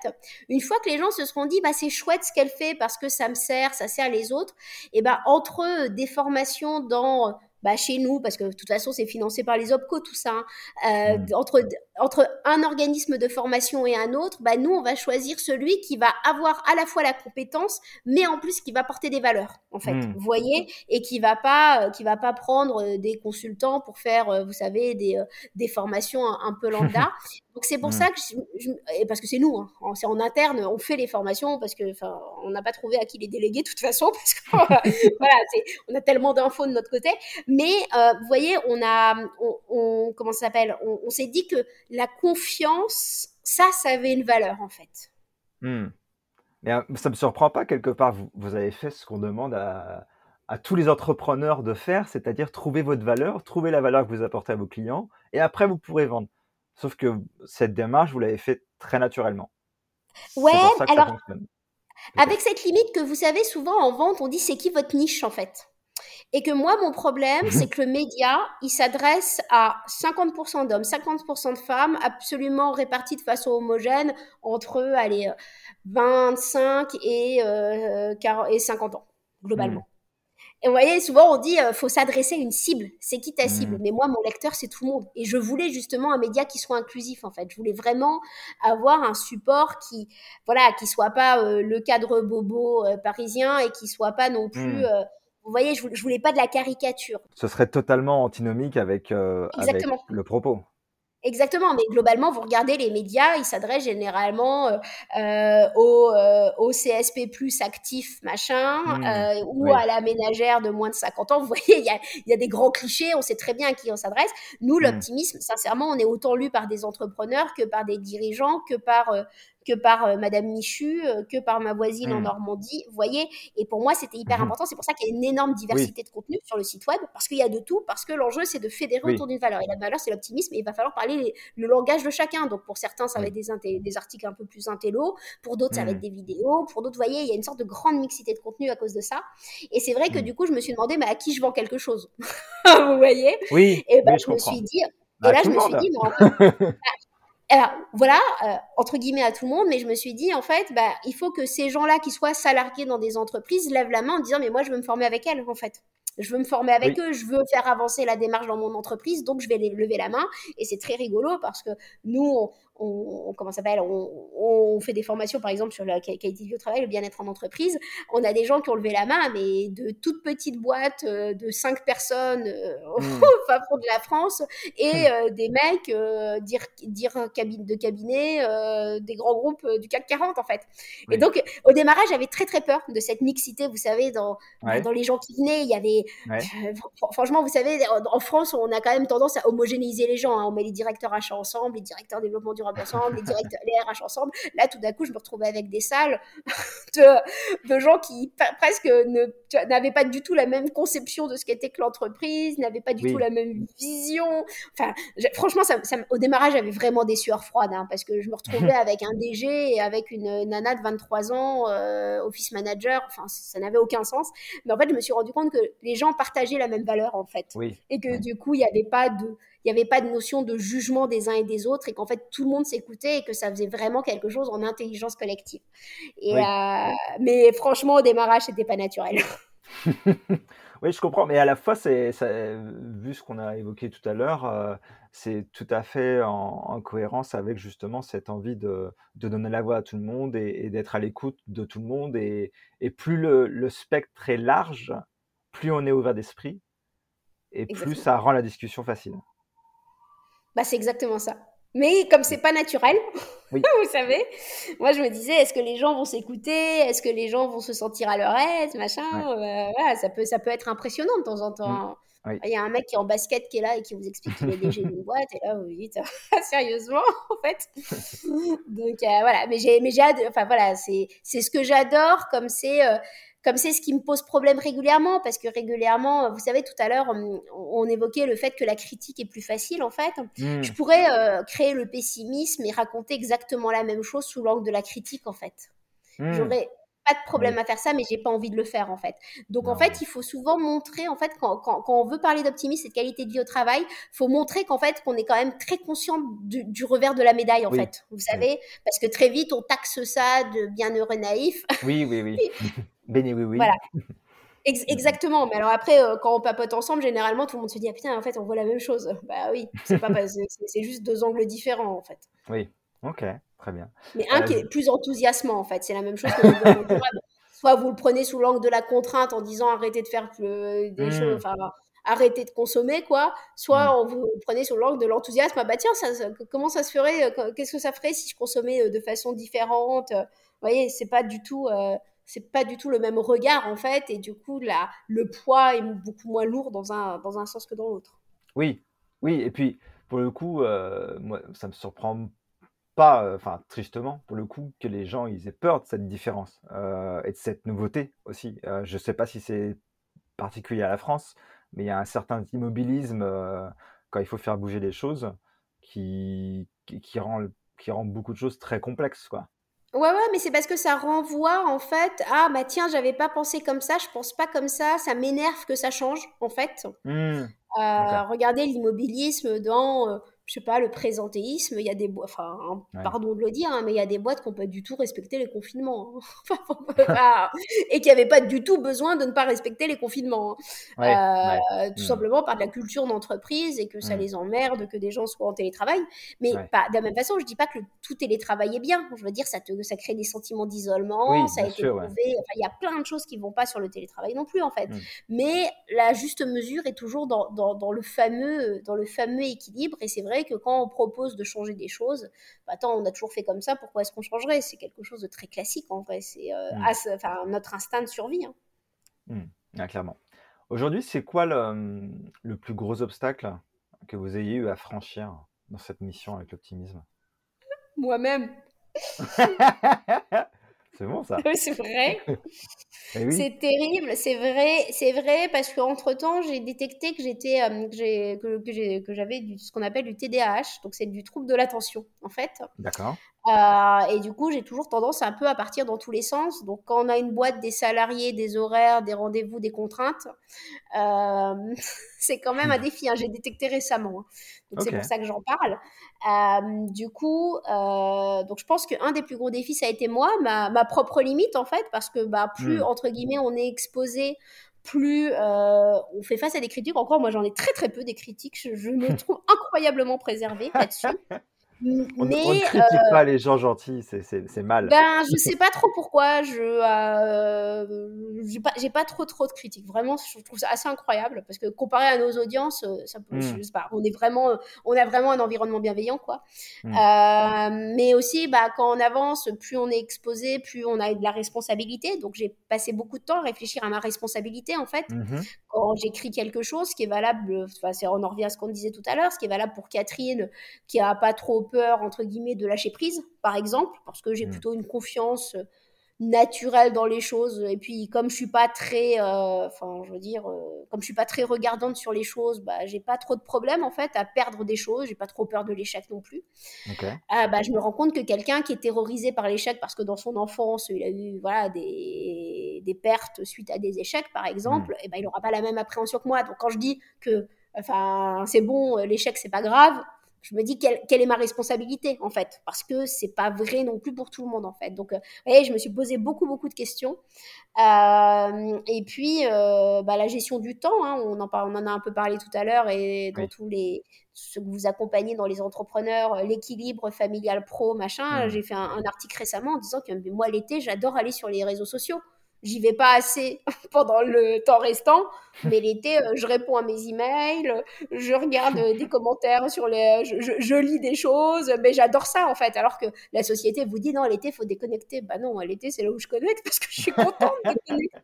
une fois que les gens se seront dit bah c'est chouette ce qu'elle fait parce que ça me sert, ça sert les autres, et ben entre des formations dans bah, chez nous, parce que de toute façon, c'est financé par les OPCO, tout ça, hein, euh, mmh. entre, entre un organisme de formation et un autre, bah, nous, on va choisir celui qui va avoir à la fois la compétence, mais en plus qui va porter des valeurs, en fait, mmh. vous voyez, et qui va pas, euh, qui va pas prendre euh, des consultants pour faire, vous savez, des, des formations un, peu lambda. <laughs> Donc c'est pour mmh. ça que, je, parce que c'est nous, hein, c'est en interne, on fait les formations parce que, on n'a pas trouvé à qui les déléguer de toute façon, <laughs> parce que voilà, on a tellement d'infos de notre côté. Mais euh, vous voyez, on a, on, comment ça s'appelle? On, s'est dit que la confiance, ça, ça avait une valeur en fait. Hmm. Mais euh, ça me surprend pas quelque part. Vous, vous avez fait ce qu'on demande à, à, tous les entrepreneurs de faire, c'est-à-dire trouver votre valeur, trouver la valeur que vous apportez à vos clients, et après vous pourrez vendre. Sauf que cette démarche, vous l'avez fait très naturellement. Ouais, alors avec cette limite que vous savez souvent en vente, on dit c'est qui votre niche en fait? Et que moi, mon problème, <laughs> c'est que le média, il s'adresse à 50% d'hommes, 50% de femmes, absolument répartis de façon homogène entre, allez, 25 et, euh, et 50 ans, globalement. Mhm. Et vous voyez, souvent on dit euh, faut s'adresser à une cible. C'est qui ta cible? Mhm. Mais moi, mon lecteur, c'est tout le monde. Et je voulais justement un média qui soit inclusif, en fait. Je voulais vraiment avoir un support qui, voilà, qui soit pas euh, le cadre bobo parisien et qui soit pas non plus vous voyez, je, je voulais pas de la caricature. Ce serait totalement antinomique avec, euh, avec le propos. Exactement, mais globalement, vous regardez les médias, ils s'adressent généralement euh, euh au, euh, au, CSP plus actif, machin, mmh, euh, ou à la ménagère de moins de 50 ans. <laughs> Vous voyez, il y a, y a, des grands clichés, on sait très bien à qui on s'adresse. Nous, mmh. l'optimisme, sincèrement, on est autant lu par des entrepreneurs que par des dirigeants, que par que par euh, Madame Michu, euh, que par ma voisine en hmm. Normandie. Vous voyez Et pour moi, c'était hyper mhm. important. C'est pour ça qu'il y a une énorme diversité de contenu sur le site web, parce qu'il y a de tout, parce que l'enjeu, c'est de fédérer autour d'une valeur. Et la valeur, c'est l'optimisme, et il va falloir parler le langage de chacun. Donc, pour certains, ça va être des, des articles un peu plus intello, pour d'autres, ça va être hmm. des vidéos, pour d'autres, vous voyez, il y a une sorte de grande mixité de contenu à cause de ça. Et c'est vrai que hmm. du coup, je me suis demandé, mais à qui je vends quelque chose? <laughs> Vous voyez? Oui. Et ben, je, me suis dit, et là, je me suis dit, <laughs> mais alors voilà, euh, entre guillemets à tout le monde, mais je me suis dit en fait, bah, il faut que ces gens-là qui soient salariés dans des entreprises lèvent la main en disant mais moi je veux me former avec elles en fait. Je veux me former avec eux, je veux faire avancer la démarche dans mon entreprise, donc je vais les lever la main. Et c'est très rigolo parce que nous, on, comment s'appelle on, fait des formations par exemple sur la qualité de vie au travail, le bien-être en entreprise. On a des gens qui ont levé la main, mais de toutes petites boîtes euh, de 5 personnes euh, mmh. <laughs> au fin fond de la France et mmh. euh, des mecs dire dire cabine de cabinet des grands groupes du CAC 40 en fait. Et donc au démarrage, j'avais très très peur de cette mixité, vous savez, dans dans les gens qui venaient, il y avait franchement, vous savez, en France, on a quand même tendance à homogénéiser les gens. Hein. On met les directeurs achats ensemble, les directeurs développement durable ensemble, les directeurs, les RH ensemble. Là, tout d'un coup, je me retrouvais avec des salles <laughs> de, de gens qui presque ne n'avait pas du tout la même conception de ce qu'était que l'entreprise, n'avait pas du tout la même vision. Enfin, franchement, ça, au démarrage, j'avais vraiment des sueurs froides hein, parce que je me retrouvais <laughs> avec un DG et avec une nana de 23 ans, euh, office manager. Enfin, ça n'avait aucun sens. Mais en fait, je me suis rendu compte que les gens partageaient la même valeur en fait, et que du coup, il n'y avait pas de il n'y avait pas de notion de jugement des uns et des autres et qu'en fait tout le monde s'écoutait et que ça faisait vraiment quelque chose en intelligence collective. Et, euh, mais franchement, au démarrage, c'était pas naturel. <laughs> oui, je comprends, mais à la fois, c'est, vu ce qu'on a évoqué tout à l'heure, euh, c'est tout à fait en, cohérence avec justement cette envie de, de, donner la voix à tout le monde et, d'être à l'écoute de tout le monde. Et, et plus le, le, spectre est large, plus on est ouvert d'esprit et plus ça rend la discussion facile. Bah, c'est exactement ça. Mais comme c'est pas naturel, <laughs> vous savez, moi je me disais, est-ce que les gens vont s'écouter? Est-ce que les gens vont se sentir à leur aise? Machin. Euh, voilà, ça peut, ça peut être impressionnant de temps en temps. Mm. Il y a un mec qui est en basket qui est là et qui vous explique qu'il est DG d'une boîte. Et là, vous dites, <laughs> sérieusement, <laughs> en fait? Donc euh, voilà, mais j'ai, mais j'ai, enfin voilà, c'est, c'est ce que j'adore, comme c'est. Euh, comme c'est ce qui me pose problème régulièrement, parce que régulièrement, vous savez, tout à l'heure, on, évoquait le fait que la critique est plus facile, en fait. Hmm. Je pourrais euh, créer le pessimisme et raconter exactement la même chose sous l'angle de la critique, en fait. Hmm. J'aurais pas de problème à faire ça, mais j'ai pas envie de le faire, en fait. Donc, en fait, il faut souvent montrer, en fait, quand, quand, on veut parler d'optimisme et de qualité de vie au travail, faut montrer qu'en fait, qu'on est quand même très conscient du, revers de la médaille, en fait. Vous savez, parce que très vite, on taxe ça de bienheureux naïf. <laughs> Oui, oui, oui. <laughs> Béni oui, oui. Voilà. <laughs> exactement. Mais alors après, euh, quand on papote ensemble, généralement, tout le monde se dit ah putain, en fait, on voit la même chose. Bah oui, c'est pas c'est juste deux angles différents en fait. Oui. Ok. Très bien. Mais un qui euh, est plus enthousiasmant en fait. C'est la même chose que <laughs> Soit vous le prenez sous l'angle de la contrainte en disant arrêtez de faire des mmh. choses, enfin arrêtez de consommer quoi. Soit mmh. vous le prenez sous l'angle de l'enthousiasme. Ah bah tiens, ça, comment ça se ferait euh, Qu'est-ce que ça ferait si je consommais de façon différente Vous voyez, c'est pas du tout c'est pas du tout le même regard en fait et du coup là le poids est beaucoup moins lourd dans un dans un sens que dans l'autre oui oui et puis pour le coup euh, moi ça me surprend pas euh, enfin tristement pour le coup que les gens ils aient peur de cette différence euh, et de cette nouveauté aussi je sais pas si c'est particulier à la France mais il y a un certain immobilisme quand il faut faire bouger les choses qui, qui, qui rend qui rend beaucoup de choses très complexes quoi Ouais, ouais, mais c'est parce que ça renvoie en fait à bah tiens, j'avais pas pensé comme ça, je pense pas comme ça, ça m'énerve que ça change en fait. Mmh. Euh, regardez l'immobilisme dans euh, je sais pas, le présentéisme, il y a des boîtes, enfin, hein, pardon de le dire, hein, mais il y a des boîtes qui n'ont pas du tout respecté les confinements. Hein. <laughs> et qui n'avaient pas du tout besoin de ne pas respecter les confinements. Euh, tout mmh. simplement par de la culture d'entreprise et que ça mmh. les emmerde que des gens soient en télétravail. Mais pas, de la même façon, je ne dis pas que tout télétravail est bien. Je veux dire, ça, te, ça crée des sentiments d'isolement, ça a été prouvé. il y a plein de choses qui ne vont pas sur le télétravail non plus, en fait. Mmh. Mais la juste mesure est toujours dans, dans, dans, le, fameux, dans le fameux équilibre. Et c'est vrai que quand on propose de changer des choses, bah, attends, on a toujours fait comme ça, pourquoi est-ce qu'on changerait? C'est quelque chose de très classique en vrai, c'est euh, mmh. notre instinct de survie. Hein. Mmh. clairement. Aujourd'hui, c'est quoi le, le, plus gros obstacle que vous ayez eu à franchir dans cette mission avec l'optimisme? Moi-même. <laughs> C'est bon ça. <laughs> c'est vrai. <laughs> Eh c'est terrible, c'est vrai, c'est vrai parce qu'entre temps j'ai détecté que j'étais, euh, que, que j'avais ce qu'on appelle du TDAH, donc c'est du trouble de l'attention en fait. D'accord. Euh, et du coup, j'ai toujours tendance un peu à partir dans tous les sens. Donc, quand on a une boîte, des salariés, des horaires, des rendez-vous, des contraintes, euh, <laughs> c'est quand même un défi. Hein. J'ai détecté récemment. Hein. Donc, c'est pour ça que j'en parle. Euh, du coup, donc je pense qu'un des plus gros défis, ça a été moi, ma, ma propre limite en fait, parce que bah, plus, hmm. entre guillemets, on est exposé plus on fait face à des critiques. Encore, moi, j'en ai très très peu des critiques. Je, je me <laughs> trouve incroyablement préservée là-dessus. On, ne critique pas les gens gentils, c'est mal. Ben, je sais pas trop pourquoi. Je euh, j'ai pas, pas, trop trop de critiques. Vraiment, je trouve ça assez incroyable parce que comparé à nos audiences, euh, ça, mmh. je sais pas, on est vraiment, on a vraiment un environnement bienveillant, quoi. Mmh. Euh, mais aussi, bah, quand on avance, plus on est exposé, plus on a de la responsabilité. Donc, j'ai passé beaucoup de temps à réfléchir à ma responsabilité, en fait. Mmh quand j'écris quelque chose, ce qui est valable, enfin, on en revient à ce qu'on disait tout à l'heure, ce qui est valable pour Catherine, qui a pas trop peur, entre guillemets, de lâcher prise, par exemple, parce que j'ai mmh. plutôt une confiance naturel dans les choses. Et puis, comme je suis pas très, euh, enfin, je veux dire, euh, comme je suis pas très regardante sur les choses, bah, j'ai pas trop de problème en fait à perdre des choses. J'ai pas trop peur de l'échec non plus. Euh, bah, je me rends compte que quelqu'un qui est terrorisé par l'échec parce que dans son enfance il a eu voilà des, des pertes suite à des échecs par exemple, hmm. et ben il aura pas la même appréhension que moi. Donc quand je dis que enfin c'est bon, l'échec c'est pas grave, je me dis quelle, quelle, est ma responsabilité en fait parce que c'est pas vrai non plus pour tout le monde en fait. Donc euh, voyez, je me suis posé beaucoup beaucoup de questions. Euh, et puis euh, bah, la gestion du temps hein, on, en on en a un peu parlé tout à l'heure et dans tous les ceux que vous accompagnez dans les entrepreneurs l'équilibre familial pro machin mmh. j'ai fait un, un, article récemment en disant que moi l'été j'adore aller sur les réseaux sociaux J'y vais pas assez <laughs> pendant le temps restant, mais l'été, euh, je réponds à mes emails, je regarde euh, des commentaires sur les, je, je, lis des choses, mais j'adore ça en fait. Alors que la société vous dit non, l'été faut déconnecter. Bah non, l'été c'est là où je connecte parce que je suis contente de déconnecter.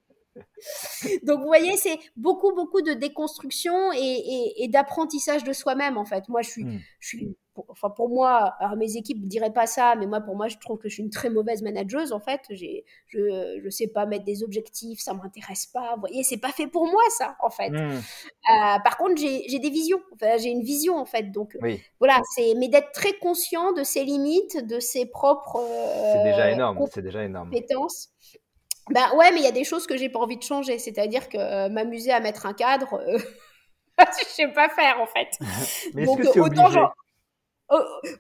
Donc vous voyez, c'est beaucoup beaucoup de déconstruction et, et, d'apprentissage de soi-même en fait. Moi, je suis, hmm. je suis enfin pour moi, alors mes équipes ne diraient pas ça, mais moi pour moi je trouve que je suis une très mauvaise manageuse en fait. J'ai, je ne sais pas mettre des objectifs, ça m'intéresse pas. Vous voyez, c'est pas fait pour moi ça en fait. Hmm. Euh, par contre j'ai des visions, enfin, j'ai une vision en fait. Donc voilà, c'est mais d'être très conscient de ses limites, de ses propres. c'est déjà énorme, c'est déjà énorme. Compétences. Ben ouais, mais il y a des choses que j'ai pas envie de changer. C'est-à-dire que euh, m'amuser à mettre un cadre, euh, <laughs> je sais pas faire en fait. <laughs> mais est-ce que c'est obligé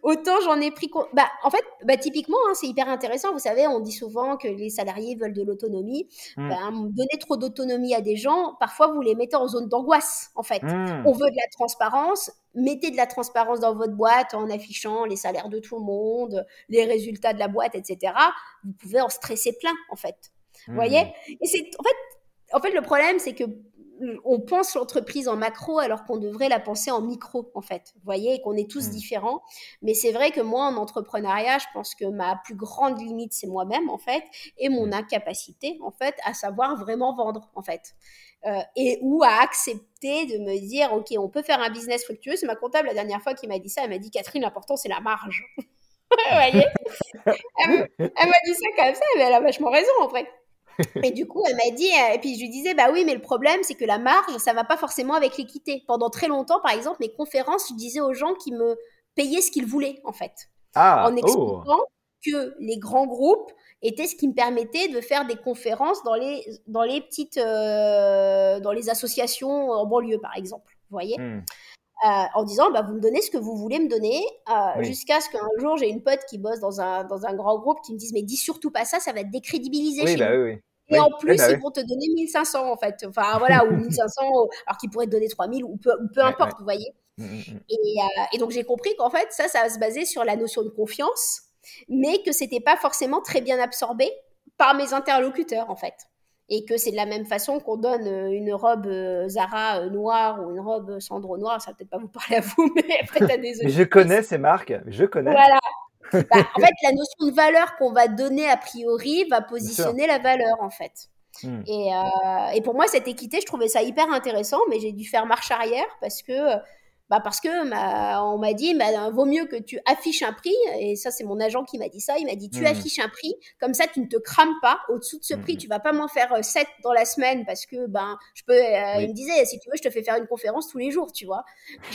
autant j'en ai pris compte. Bah, en fait, bah, typiquement, hein, c'est hyper intéressant. Vous savez, on dit souvent que les salariés veulent de l'autonomie. Mmh. Bah, donner trop d'autonomie à des gens, parfois vous les mettez en zone d'angoisse. En fait, mmh. on veut de la transparence. Mettez de la transparence dans votre boîte en affichant les salaires de tout le monde, les résultats de la boîte, etc. Vous pouvez en stresser plein, en fait. Vous voyez? Mmh. Et c'est en fait, en fait, le problème, c'est que on pense l'entreprise en macro alors qu'on devrait la penser en micro, en fait. Vous voyez, et qu'on est tous mmh. différents. Mais c'est vrai que moi, en entrepreneuriat, je pense que ma plus grande limite, c'est moi-même, en fait, et mon mmh. incapacité, en fait, à savoir vraiment vendre, en fait. Euh, et ou à accepter de me dire, OK, on peut faire un business fructueux. C'est ma comptable la dernière fois qui m'a dit ça. Elle m'a dit, Catherine, l'important, c'est la marge. <laughs> Vous voyez? <laughs> Elle, m'a dit ça comme ça, mais elle a vachement raison, en fait. Et du coup, elle m'a dit, euh, et puis je lui disais, bah oui, mais le problème, c'est que la marge, ça va pas forcément avec l'équité. Pendant très longtemps, par exemple, mes conférences, je disais aux gens qui me payaient ce qu'ils voulaient, en fait. Ah, en oh. expliquant que les grands groupes étaient ce qui me permettait de faire des conférences dans les, dans les petites, euh, dans les associations en banlieue, par exemple. Vous voyez hmm. euh, en disant bah, vous me donnez ce que vous voulez me donner, jusqu'à ce qu'un jour j'ai une pote qui bosse dans un, dans un grand groupe qui me dise mais dis surtout pas ça, ça va te décrédibiliser oui, bah, Oui, oui. Et en plus, bah ils vont te donner 1500 en fait. Enfin voilà, ou 1500, alors qu'ils pourraient te donner 3000 ou peu, peu importe, vous voyez. Mmh, mmh, mmh. Et, euh, et, donc j'ai compris qu'en fait, ça, ça va se baser sur la notion de confiance, mais que c'était pas forcément très bien absorbé par mes interlocuteurs en fait. Et que c'est de la même façon qu'on donne euh, une robe euh, Zara noire ou une robe Sandro noire, ça va peut-être pas vous <laughs> parler à vous, mais après t'as des. je connais ces marques, je connais. Voilà, bah, en fait, la notion de valeur qu'on va donner a priori va positionner la valeur, en fait. Hmm. Et, euh, et, pour moi, cette équité, je trouvais ça hyper intéressant, mais j'ai dû faire marche arrière parce que bah parce que on m'a dit bah, vaut mieux que tu affiches un prix et ça c'est mon agent qui m'a dit ça. Il m'a dit tu mmh. affiches un prix comme ça tu ne te crames pas au-dessous de ce prix. Mmh. tu vas pas m'en faire 7 euh, dans la semaine parce que ben je peux euh, il me disait si tu veux je te fais faire une conférence tous les jours tu vois. <laughs>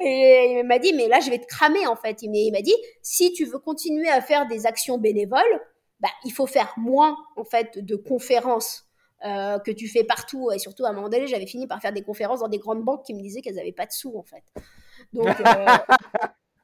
Et, il m'a dit mais là je vais te cramer en fait. Il m'a dit si tu veux continuer à faire des actions bénévoles bah, il faut faire moins en fait de conférences euh, que tu fais partout. Et surtout, à un moment donné, j'avais fini par faire des conférences dans des grandes banques qui me disaient qu'elles n'avaient pas de sous, en fait. Donc, euh,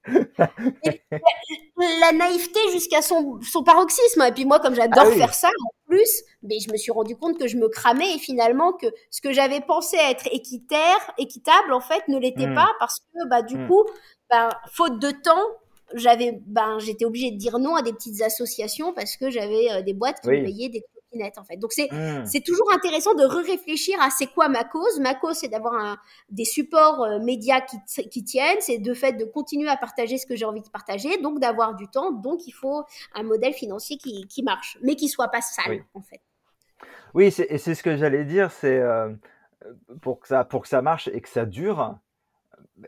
<laughs> la, naïveté jusqu'à son, son, paroxysme. Et puis moi, comme j'adore ah faire ça, en plus, mais je me suis rendu compte que je me cramais et finalement que ce que j'avais pensé être équitaire, équitable, en fait, ne l'était hmm. pas parce que, bah, du hmm. coup, ben, faute de temps, j'avais ben j'étais obligée de dire non à des petites associations parce que j'avais euh, des boîtes qui me payaient des en fait. Donc c'est mmh. c'est toujours intéressant de réfléchir à c'est quoi ma cause. Ma cause c'est d'avoir des supports euh, médias qui, qui tiennent, c'est de fait de continuer à partager ce que j'ai envie de partager, donc d'avoir du temps. Donc il faut un modèle financier qui, qui marche, mais qui soit pas sale en fait. Oui, et c'est ce que j'allais dire, c'est euh, pour que ça pour que ça marche et que ça dure.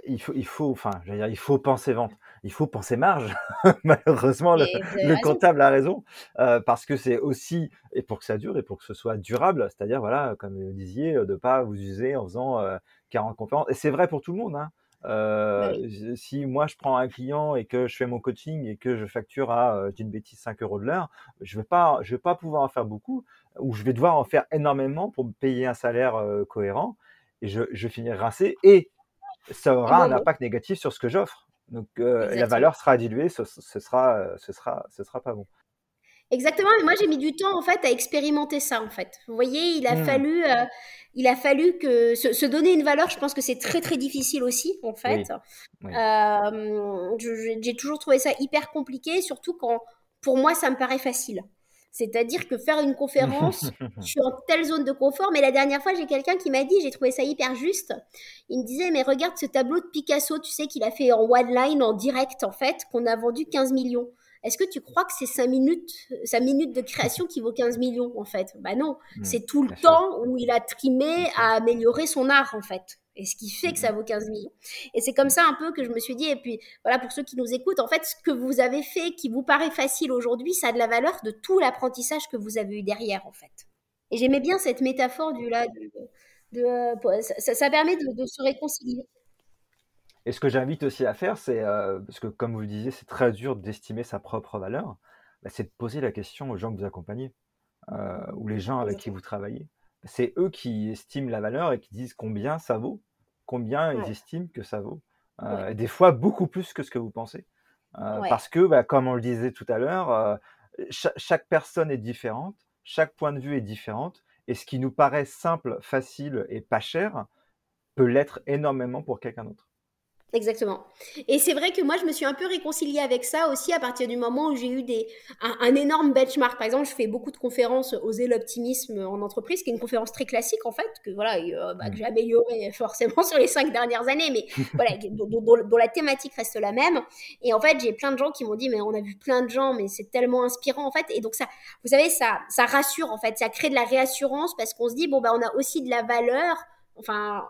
il faut, il faut, enfin, dire, il faut penser vente, il faut penser marge. <laughs> Malheureusement, le, comptable a raison euh, parce que c'est aussi et pour que ça dure et pour que ce soit durable, c'est-à-dire voilà, comme vous disiez, de pas vous user en faisant 40 conférences. Et c'est vrai pour tout le monde. Hein. Bah si moi je prends un client et que je fais mon coaching et que je facture à, d'une bêtise, 5 euros de l'heure, je vais pas, je vais pas pouvoir en faire beaucoup ou je vais devoir en faire énormément pour payer un salaire cohérent et je, je finirai rincé et ça aura un impact négatif sur ce que j'offre. Donc la valeur sera diluée, ce, ce, sera, ce sera, ce sera pas bon. Exactement, mais moi j'ai mis du temps en fait à expérimenter ça en fait. Vous voyez, il a mmh. fallu, euh, il a fallu que se, donner une valeur. Je pense que c'est très très difficile aussi en fait. Euh, j'ai toujours trouvé ça hyper compliqué, surtout quand pour moi ça me paraît facile. C'est-à-dire que faire une conférence, je suis en telle zone de confort. Mais la dernière fois, j'ai quelqu'un qui m'a dit, j'ai trouvé ça hyper juste. Il me disait, mais regarde ce tableau de Picasso, tu sais, qu'il a fait en one line, en direct, en fait, qu'on a vendu 15 millions. Est-ce que tu crois que c'est 5 minutes, 5 minutes de création qui vaut 15 millions en fait? Bah non, mmh, c'est tout le temps où il a trimé à améliorer son art en fait. Et ce qui fait que ça mmh. vaut 15 millions. Et c'est comme ça un peu que je me suis dit, et puis voilà, pour ceux qui nous écoutent, en fait, ce que vous avez fait, qui vous paraît facile aujourd'hui, ça a de la valeur de tout l'apprentissage que vous avez eu derrière, en fait. Et j'aimais bien cette métaphore du là, de, euh, ça, permet de se réconcilier. Et ce que j'invite aussi à faire, c'est, euh, parce que comme vous le disiez, c'est très dur d'estimer sa propre valeur, bah, c'est de poser la question aux gens que vous accompagnez, euh, ou les gens avec qui vous travaillez. C'est eux qui estiment la valeur et qui disent combien ça vaut, combien ils estiment que ça vaut. Euh, et des fois, beaucoup plus que ce que vous pensez. Parce que, bah, comme on le disait tout à l'heure, chaque personne est différente, chaque point de vue est différente, et ce qui nous paraît simple, facile et pas cher peut l'être énormément pour quelqu'un d'autre. Exactement. Et c'est vrai que moi, je me suis un peu réconciliée avec ça aussi à partir du moment où j'ai eu des, un, énorme benchmark. Par exemple, je fais beaucoup de conférences Oser l'optimisme en entreprise, qui est une conférence très classique en fait, que voilà, euh, bah, que j'ai améliorée <laughs> forcément sur les cinq dernières années, mais <laughs> voilà, dont, la thématique reste la même. Et en fait, j'ai plein de gens qui m'ont dit, mais on a vu plein de gens, mais c'est tellement inspirant en fait. Et donc ça, vous savez, ça, ça rassure en fait, ça crée de la réassurance parce qu'on se dit, bon bah, on a aussi de la valeur. Enfin,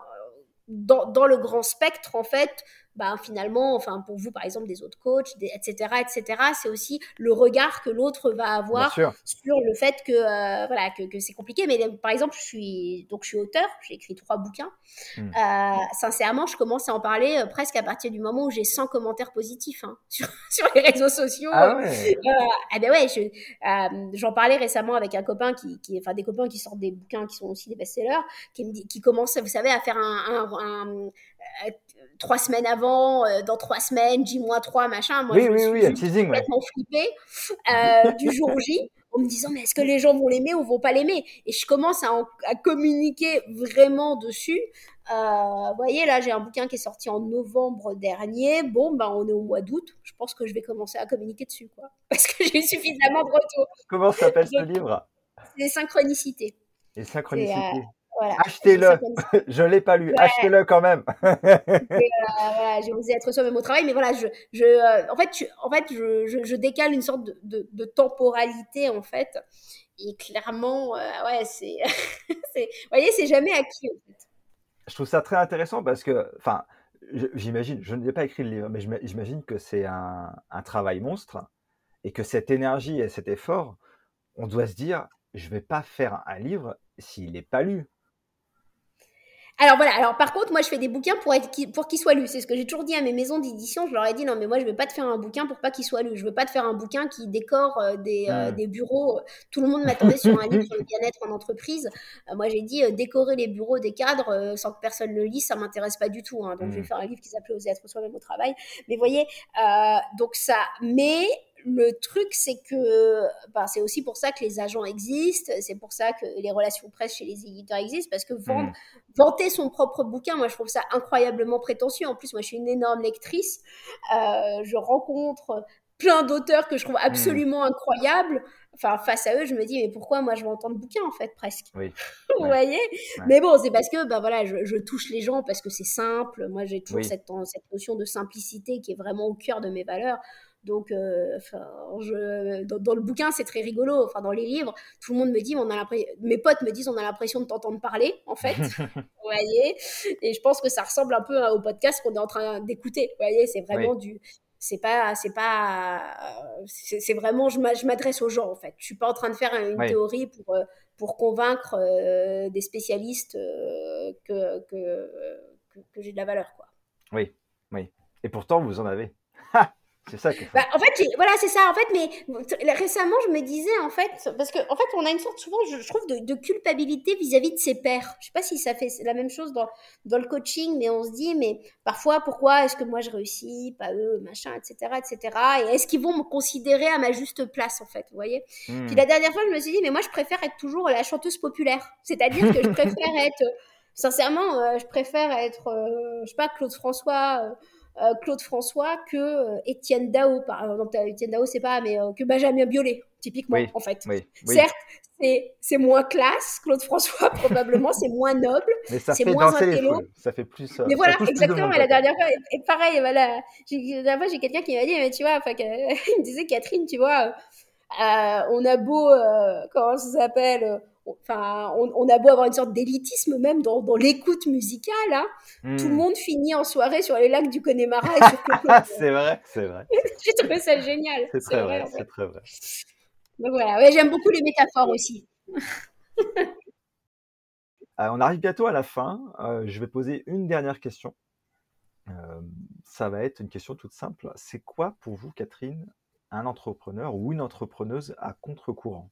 dans, le grand spectre, en fait, bah, finalement, enfin, pour vous, par exemple, des autres coachs, etc., etc., c'est aussi le regard que l'autre va avoir sur le fait que, euh, voilà, que, que c'est compliqué. Mais par exemple, je suis, donc, je suis auteur, j'ai écrit trois bouquins. Hmm. Euh, sincèrement, je commence à en parler euh, presque à partir du moment où j'ai 100 commentaires positifs hein, <laughs> sur, sur, les réseaux sociaux. Ah ouais. ah ben ouais, j'en parlais récemment avec un copain qui, qui, enfin, des copains qui sortent des bouquins qui sont aussi des best-sellers, qui, me dit, qui commence, vous savez, à faire un, un trois semaines avant, euh, dans trois semaines, J-3, machin. Moi, oui, je oui, suis oui, complètement flippée euh, du jour J en me disant mais est-ce que les gens vont l'aimer ou vont pas l'aimer? Et je commence à, à, communiquer vraiment dessus. Euh, vous voyez, là, j'ai un bouquin qui est sorti en novembre dernier. Bon, ben, on est au mois d'août. Je pense que je vais commencer à communiquer dessus, quoi. <laughs> Parce que j'ai eu suffisamment de retours. Comment s'appelle ce livre? Les synchronicités. Les synchronicités. Achetez-le. <laughs> je l'ai pas lu. Achetez-le quand même. euh, voilà, j'ai osé être soi-même au travail, mais voilà, je, je, euh, en fait, en fait, je, je, décale une sorte de, de, temporalité en fait. Et clairement, euh, ouais, <laughs> c'est, vous voyez, c'est jamais acquis. En fait. Je trouve ça très intéressant parce que, enfin, j'imagine, je n'ai pas écrit le livre, mais j'imagine que c'est un, un travail monstre et que cette énergie et cet effort, on doit se dire, je vais pas faire un livre s'il n'est pas lu. Alors voilà, alors par contre, moi je fais des bouquins pour, être, pour qu'ils soient lus. C'est ce que j'ai toujours dit à mes maisons d'édition. Je leur ai dit non, mais moi je veux pas te faire un bouquin pour pas qu'il soit lu. Je veux pas te faire un bouquin qui décore euh, des, euh, des, bureaux. Tout le monde m'attendait sur un livre sur le bien-être en entreprise. Euh, moi j'ai dit décorer les bureaux des cadres sans que personne le lise, ça m'intéresse pas du tout. Hein. Donc je vais mmh. faire un livre qui s'appelait Oser être soi-même au travail. Mais voyez, donc ça. Mais le truc, c'est que ben, c'est aussi pour ça que les agents existent, c'est pour ça que les relations presse chez les éditeurs existent, parce que vendre, mmh. vanter son propre bouquin, moi je trouve ça incroyablement prétentieux. En plus, moi je suis une énorme lectrice, euh, je rencontre plein d'auteurs que je trouve mmh. absolument incroyables. Enfin, face à eux, je me dis, mais pourquoi moi je vais entendre bouquin en fait, presque? Oui. <laughs> Vous voyez? Mais bon, c'est parce que ben, voilà, je, touche les gens parce que c'est simple. Moi j'ai toujours cette, cette notion de simplicité qui est vraiment au cœur de mes valeurs. Donc, euh, je, dans, le bouquin, c'est très rigolo. Enfin, dans les livres, tout le monde me dit, on a mes potes me disent, on a l'impression de t'entendre parler, en fait. <laughs> vous voyez? Et je pense que ça ressemble un peu hein, au podcast qu'on est en train d'écouter. Vous voyez C'est vraiment du. C'est pas, c'est pas, c'est vraiment, je m'adresse aux gens en fait. Je suis pas en train de faire une théorie pour euh, pour convaincre euh, des spécialistes que, que, que j'ai de la valeur quoi. Oui, oui. Et pourtant vous en avez. C'est ça bah, en fait, voilà, c'est ça. En fait, mais récemment, je me disais, en fait, parce qu'en en fait, on a une sorte, souvent, je, trouve, de, culpabilité vis-à-vis de ses pairs. Je sais pas si ça fait la même chose dans, dans le coaching, mais on se dit, mais parfois, pourquoi est-ce que moi je réussis, pas eux, machin, etc., etc. Et est-ce qu'ils vont me considérer à ma juste place, en fait, vous voyez? Hmm. Puis la dernière fois, je me suis dit, mais moi, je préfère être toujours la chanteuse populaire. C'est-à-dire que je <laughs> préfère être, sincèrement, euh, je préfère être, euh, je sais pas, Claude François. Euh, Claude François que euh, Étienne Dao, par exemple. Étienne Dao, c'est pas, mais euh, que Benjamin Biolay, typiquement, en fait. Certes, c'est moins classe, Claude François, <laughs> probablement, c'est moins noble, c'est moins intello. Ça fait plus. mais voilà, exactement. la dernière fois, et, pareil, voilà. La dernière fois, j'ai quelqu'un qui m'a dit, mais tu vois, enfin, <laughs> il me disait, Catherine, tu vois, on a beau, comment ça s'appelle enfin, on, a beau avoir une sorte d'élitisme même dans, l'écoute musicale, hein. tout le hmm. monde finit en soirée sur les lacs du Connemara. <laughs> c'est vrai, c'est vrai. <laughs> J'ai trouvé ça génial. C'est très vrai, c'est très vrai. Donc voilà, ouais, j'aime beaucoup les métaphores aussi. <laughs> Euh, on arrive bientôt à la fin. Euh, je vais poser une dernière question. Euh, ça va être une question toute simple. C'est quoi pour vous, Catherine, un entrepreneur ou une entrepreneuse à contre-courant?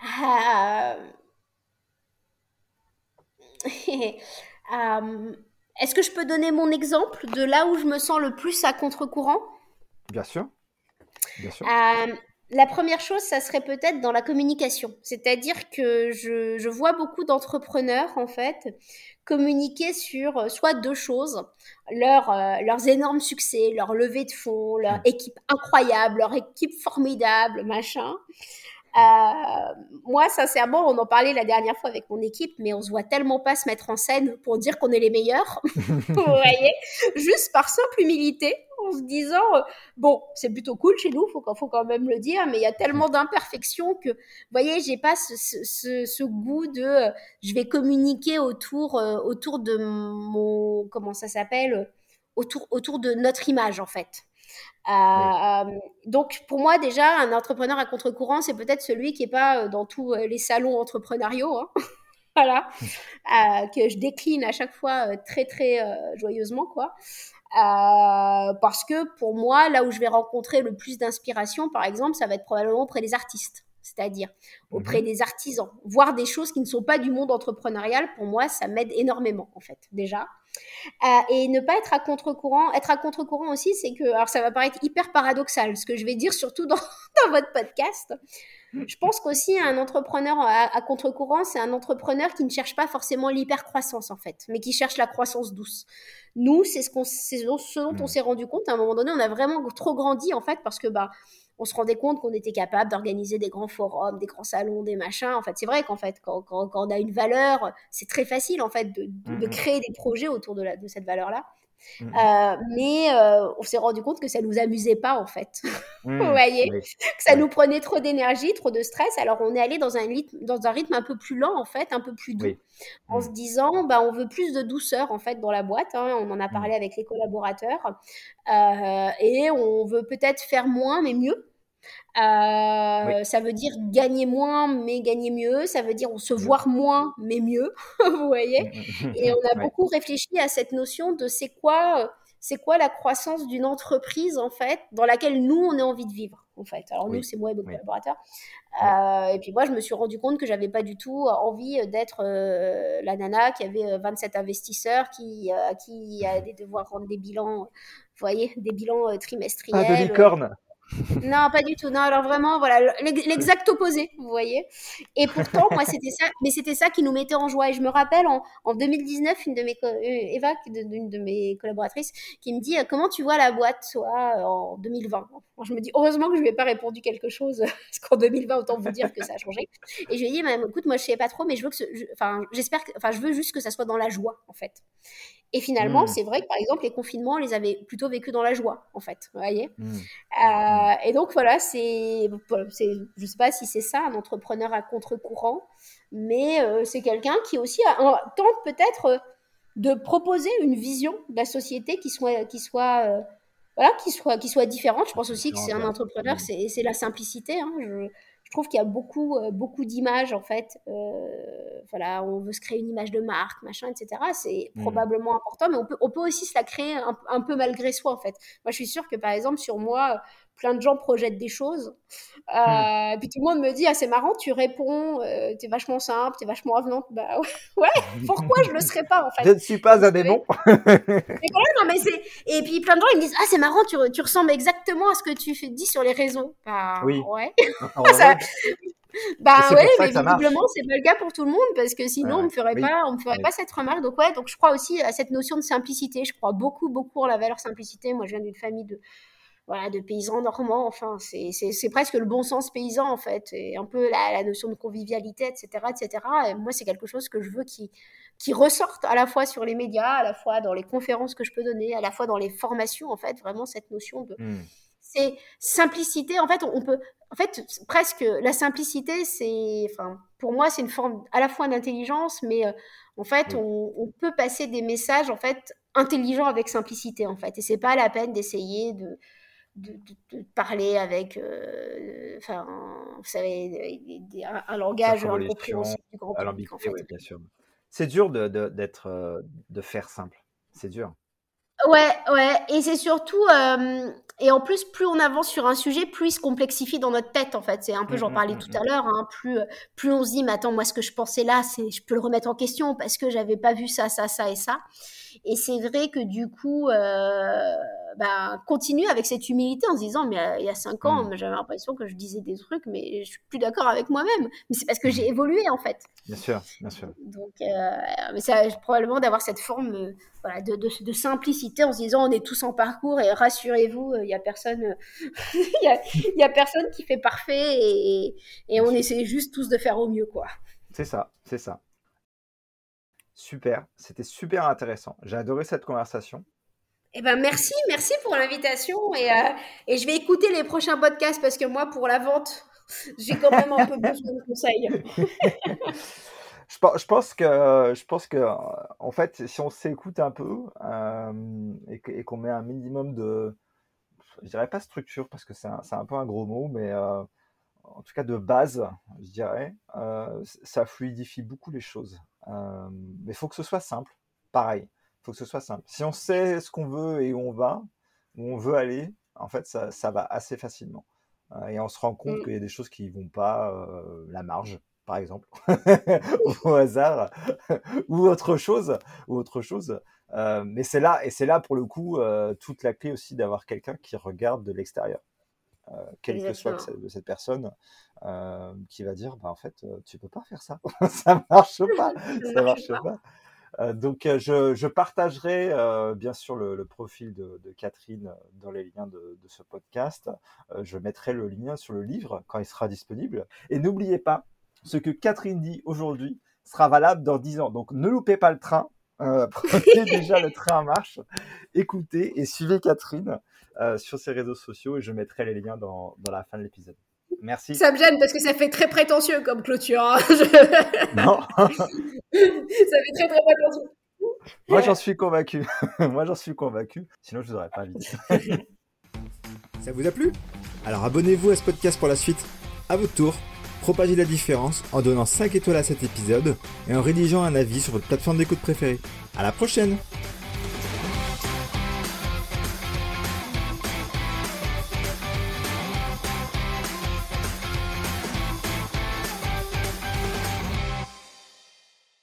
<laughs> est-ce que je peux donner mon exemple de là où je me sens le plus à contre-courant? Bien sûr. Bien sûr. Euh, la première chose, ça serait peut-être dans la communication. C'est-à-dire que je, je vois beaucoup d'entrepreneurs, en fait, communiquer sur soit deux choses, leur, leurs énormes succès, leur levée de fonds, leur mmh. équipe incroyable, leur équipe formidable, machin. Euh, moi, sincèrement, on en parlait la dernière fois avec mon équipe, mais on se voit tellement pas se mettre en scène pour dire qu'on est les meilleurs. <laughs> vous <laughs> voyez Juste par simple humilité, en se disant euh, bon, c'est plutôt cool chez nous, faut, faut quand même le dire, mais il y a tellement d'imperfections que, vous voyez, j'ai pas ce, ce, ce, goût de euh, je vais communiquer autour, autour de mon comment ça s'appelle autour, autour de notre image en fait. Euh, euh, donc pour moi déjà, un entrepreneur à contre-courant, c'est peut-être celui qui n'est pas euh, dans tous les salons entrepreneuriaux. Hein. <laughs> voilà, que je décline à chaque fois très très joyeusement quoi. parce que pour moi, là où je vais rencontrer le plus d'inspiration, par exemple, ça va être probablement auprès des artistes, c'est-à-dire auprès mhm. des artisans, voir des choses qui ne sont pas du monde entrepreneurial. Pour moi, ça m'aide énormément en fait déjà. Euh, et ne pas être à contre-courant. Être à contre-courant aussi, c'est que, alors ça va paraître hyper paradoxal, ce que je vais dire surtout dans, <laughs> dans votre podcast. Je pense qu'aussi un entrepreneur à, contre-courant, c'est un entrepreneur qui ne cherche pas forcément l'hyper-croissance en fait, mais qui cherche la croissance douce. Nous, c'est ce, qu'on, ce dont on hmm. s'est rendu compte. À un moment donné, on a vraiment trop grandi en fait parce que bah on se rendait compte qu'on était capable d'organiser des grands forums, des grands salons, des machins. En fait, c'est vrai qu'en fait, quand, on a une valeur, c'est très facile en fait de, mmh créer des projets autour de, la, de cette valeur-là. Mmh euh, mais euh, on s'est rendu compte que ça nous amusait pas en fait. Mmh, <laughs> Vous voyez, que ça nous prenait trop d'énergie, trop de stress. Alors on est allé dans un rythme, dans un rythme un peu plus lent en fait, un peu plus doux, en se disant, bah on veut plus de douceur en fait dans la boîte. Hein. On en a parlé avec les collaborateurs euh, et on veut peut-être faire moins mais mieux. Euh, ça veut dire gagner moins, mais gagner mieux. Ça veut dire on se voir moins, mais mieux. <laughs> vous voyez mmh, mmh, mmh, Et on a beaucoup réfléchi à cette notion de c'est quoi, c'est quoi la croissance d'une entreprise en fait, dans laquelle nous on a envie de vivre en fait. Alors nous c'est moi et mes collaborateurs. Euh, et puis moi je me suis rendu compte que j'avais pas du tout envie d'être euh, la nana qui avait 27 investisseurs, qui qui a <laughs> des devoirs rendre des bilans, vous voyez, des bilans trimestriels. Pas de licorne <laughs> non, pas du tout. Non, alors vraiment, voilà, l'exact opposé, vous voyez. Et pourtant, moi, c'était ça, mais c'était ça qui nous mettait en joie. Et je me rappelle en, en 2019, une de mes, euh, Eva, une de mes collaboratrices, qui me dit euh, Comment tu vois la boîte, toi, euh, en 2020 Je me dis Heureusement que je lui ai pas répondu quelque chose, <laughs> parce qu'en 2020, autant vous dire que ça a changé. Et je lui ai dit Écoute, moi, je sais pas trop, mais je veux que, enfin, j'espère enfin, je veux juste que ça soit dans la joie, en fait. Et finalement, mmh. c'est vrai que par exemple, les confinements, on les avait plutôt vécus dans la joie, en fait. Vous voyez? Mmh. euh, Et donc, voilà, c'est. Je ne sais pas si c'est ça, un entrepreneur à contre-courant, mais euh, c'est quelqu'un qui aussi tente peut-être de proposer une vision de la société qui soit. Qui soit euh, voilà, qui soit, qui soit différente. Je pense aussi que c'est un entrepreneur, c'est la simplicité. Hein. Je, trouve qu'il y a beaucoup, euh, beaucoup d'images, en fait. Euh, voilà, on veut se créer une image de marque, machin, etc. C'est mmh. probablement important, mais on peut, on peut aussi se la créer un, un, peu malgré soi, en fait. Moi, je suis sûre que, par exemple, sur moi, plein de gens projettent des choses. Euh, hmm. Puis tout le monde me dit, ah, c'est marrant, tu réponds, euh, t'es vachement simple, t'es vachement avenante. Bah <laughs> ouais, pourquoi je le serais pas en fait? Je ne suis pas un démon. <laughs> mais Et puis plein de gens ils me disent, ah c'est marrant, tu, tu, ressembles exactement à ce que tu fais, dis sur les réseaux. Bah oui. ouais. <laughs> ça... Bah ouais, mais visiblement c'est pas le cas pour tout le monde parce que sinon on me ferait pas, on me ferait pas cette remarque. Donc ouais, donc je crois aussi à cette notion de simplicité. Je crois beaucoup beaucoup en la valeur simplicité. Moi, je viens d'une famille de voilà, de paysans normands. Enfin, c'est presque le bon sens paysan, en fait, et un peu la, la notion de convivialité, etc. etc. Et moi, c'est quelque chose que je veux qui, qui ressorte à la fois sur les médias, à la fois dans les conférences que je peux donner, à la fois dans les formations, en fait, vraiment cette notion de... Hmm. C'est simplicité, en fait, on peut... En fait, presque, la simplicité, c'est... Enfin, pour moi, c'est une forme à la fois d'intelligence, mais... Euh, en fait, on, on, peut passer des messages en fait intelligents avec simplicité en fait, et c'est pas la peine d'essayer de de, parler avec, euh, enfin, vous savez, un, langage incompréhensible du grand public. En fait. bien sûr. C'est dur de, d'être, euh, de faire simple. C'est dur. Ouais, ouais, et c'est surtout, euh, et en plus, plus on avance sur un sujet, plus il se complexifie dans notre tête, en fait. C'est un peu, j'en mmh, mmh, parlais mmh, tout à l'heure, hein, plus, plus on se dit, mais attends, moi, ce que je pensais là, c'est, je peux le remettre en question parce que j'avais pas vu ça, ça, ça et ça. Et c'est vrai que du coup, euh, bah, continue avec cette humilité en se disant, mais euh, il y a cinq ans, mm. j'avais l'impression que je disais des trucs, mais je suis plus d'accord avec moi-même. Mais c'est parce que j'ai mm. évolué en fait. Bien sûr, bien sûr. Donc, euh, mais ça, probablement d'avoir cette forme euh, voilà, de, de, simplicité en se disant, on est tous en parcours et rassurez-vous, il y a personne, <laughs> il y, a, personne qui fait parfait et, et on essaie juste tous de faire au mieux, quoi. C'est ça, c'est ça. Super, c'était super intéressant. J'ai adoré cette conversation. Eh ben merci, merci pour l'invitation et, euh, et, je vais écouter les prochains podcasts parce que moi pour la vente, <laughs> j'ai quand même un peu besoin de conseils. <laughs> je, pense que je pense que en fait si on s'écoute un peu euh, et, qu'on met un minimum de je dirais pas structure parce que c'est un, un, peu un gros mot mais euh, en tout cas de base je dirais ça fluidifie beaucoup les choses euh, mais il faut que ce soit simple. Pareil, il faut que ce soit simple. Si on sait ce qu'on veut et où on va, où on veut aller, en fait, ça, ça va assez facilement. Euh, et on se rend compte mm. qu'il y a des choses qui vont pas, euh, la marge, par exemple, <laughs> au hasard, <laughs> ou autre chose, ou autre chose. Euh, mais c'est là, et c'est là pour le coup toute la clé aussi d'avoir quelqu'un qui regarde de l'extérieur. Euh, quelle que soit de cette personne, euh, qui va dire, bah, en fait, euh, tu peux pas faire ça, <laughs> ça marche <laughs> pas, ça marche pas. donc, je, je partagerai bien sûr le, profil de, Catherine dans les liens de, de ce podcast. je mettrai le lien sur le livre quand il sera disponible. Et n'oubliez pas, ce que Catherine dit aujourd'hui sera valable dans 10 ans. Donc, ne loupez pas le train. <laughs> prenez <laughs> déjà le train en marche. Écoutez et suivez Catherine. Euh, sur ses réseaux sociaux et je mettrai les liens dans, dans la fin de l'épisode. Merci. Ça me gêne parce que ça fait très prétentieux comme clôture. Hein. <laughs> Non. ça fait très très prétentieux. Moi j'en suis convaincu. Moi j'en suis convaincu. Sinon je vous aurais pas invité. ça vous a plu? Alors abonnez-vous à ce podcast pour la suite. À votre tour, propagez la différence en donnant 5 étoiles à cet épisode et en rédigeant un avis sur votre plateforme d'écoute préférée. À la prochaine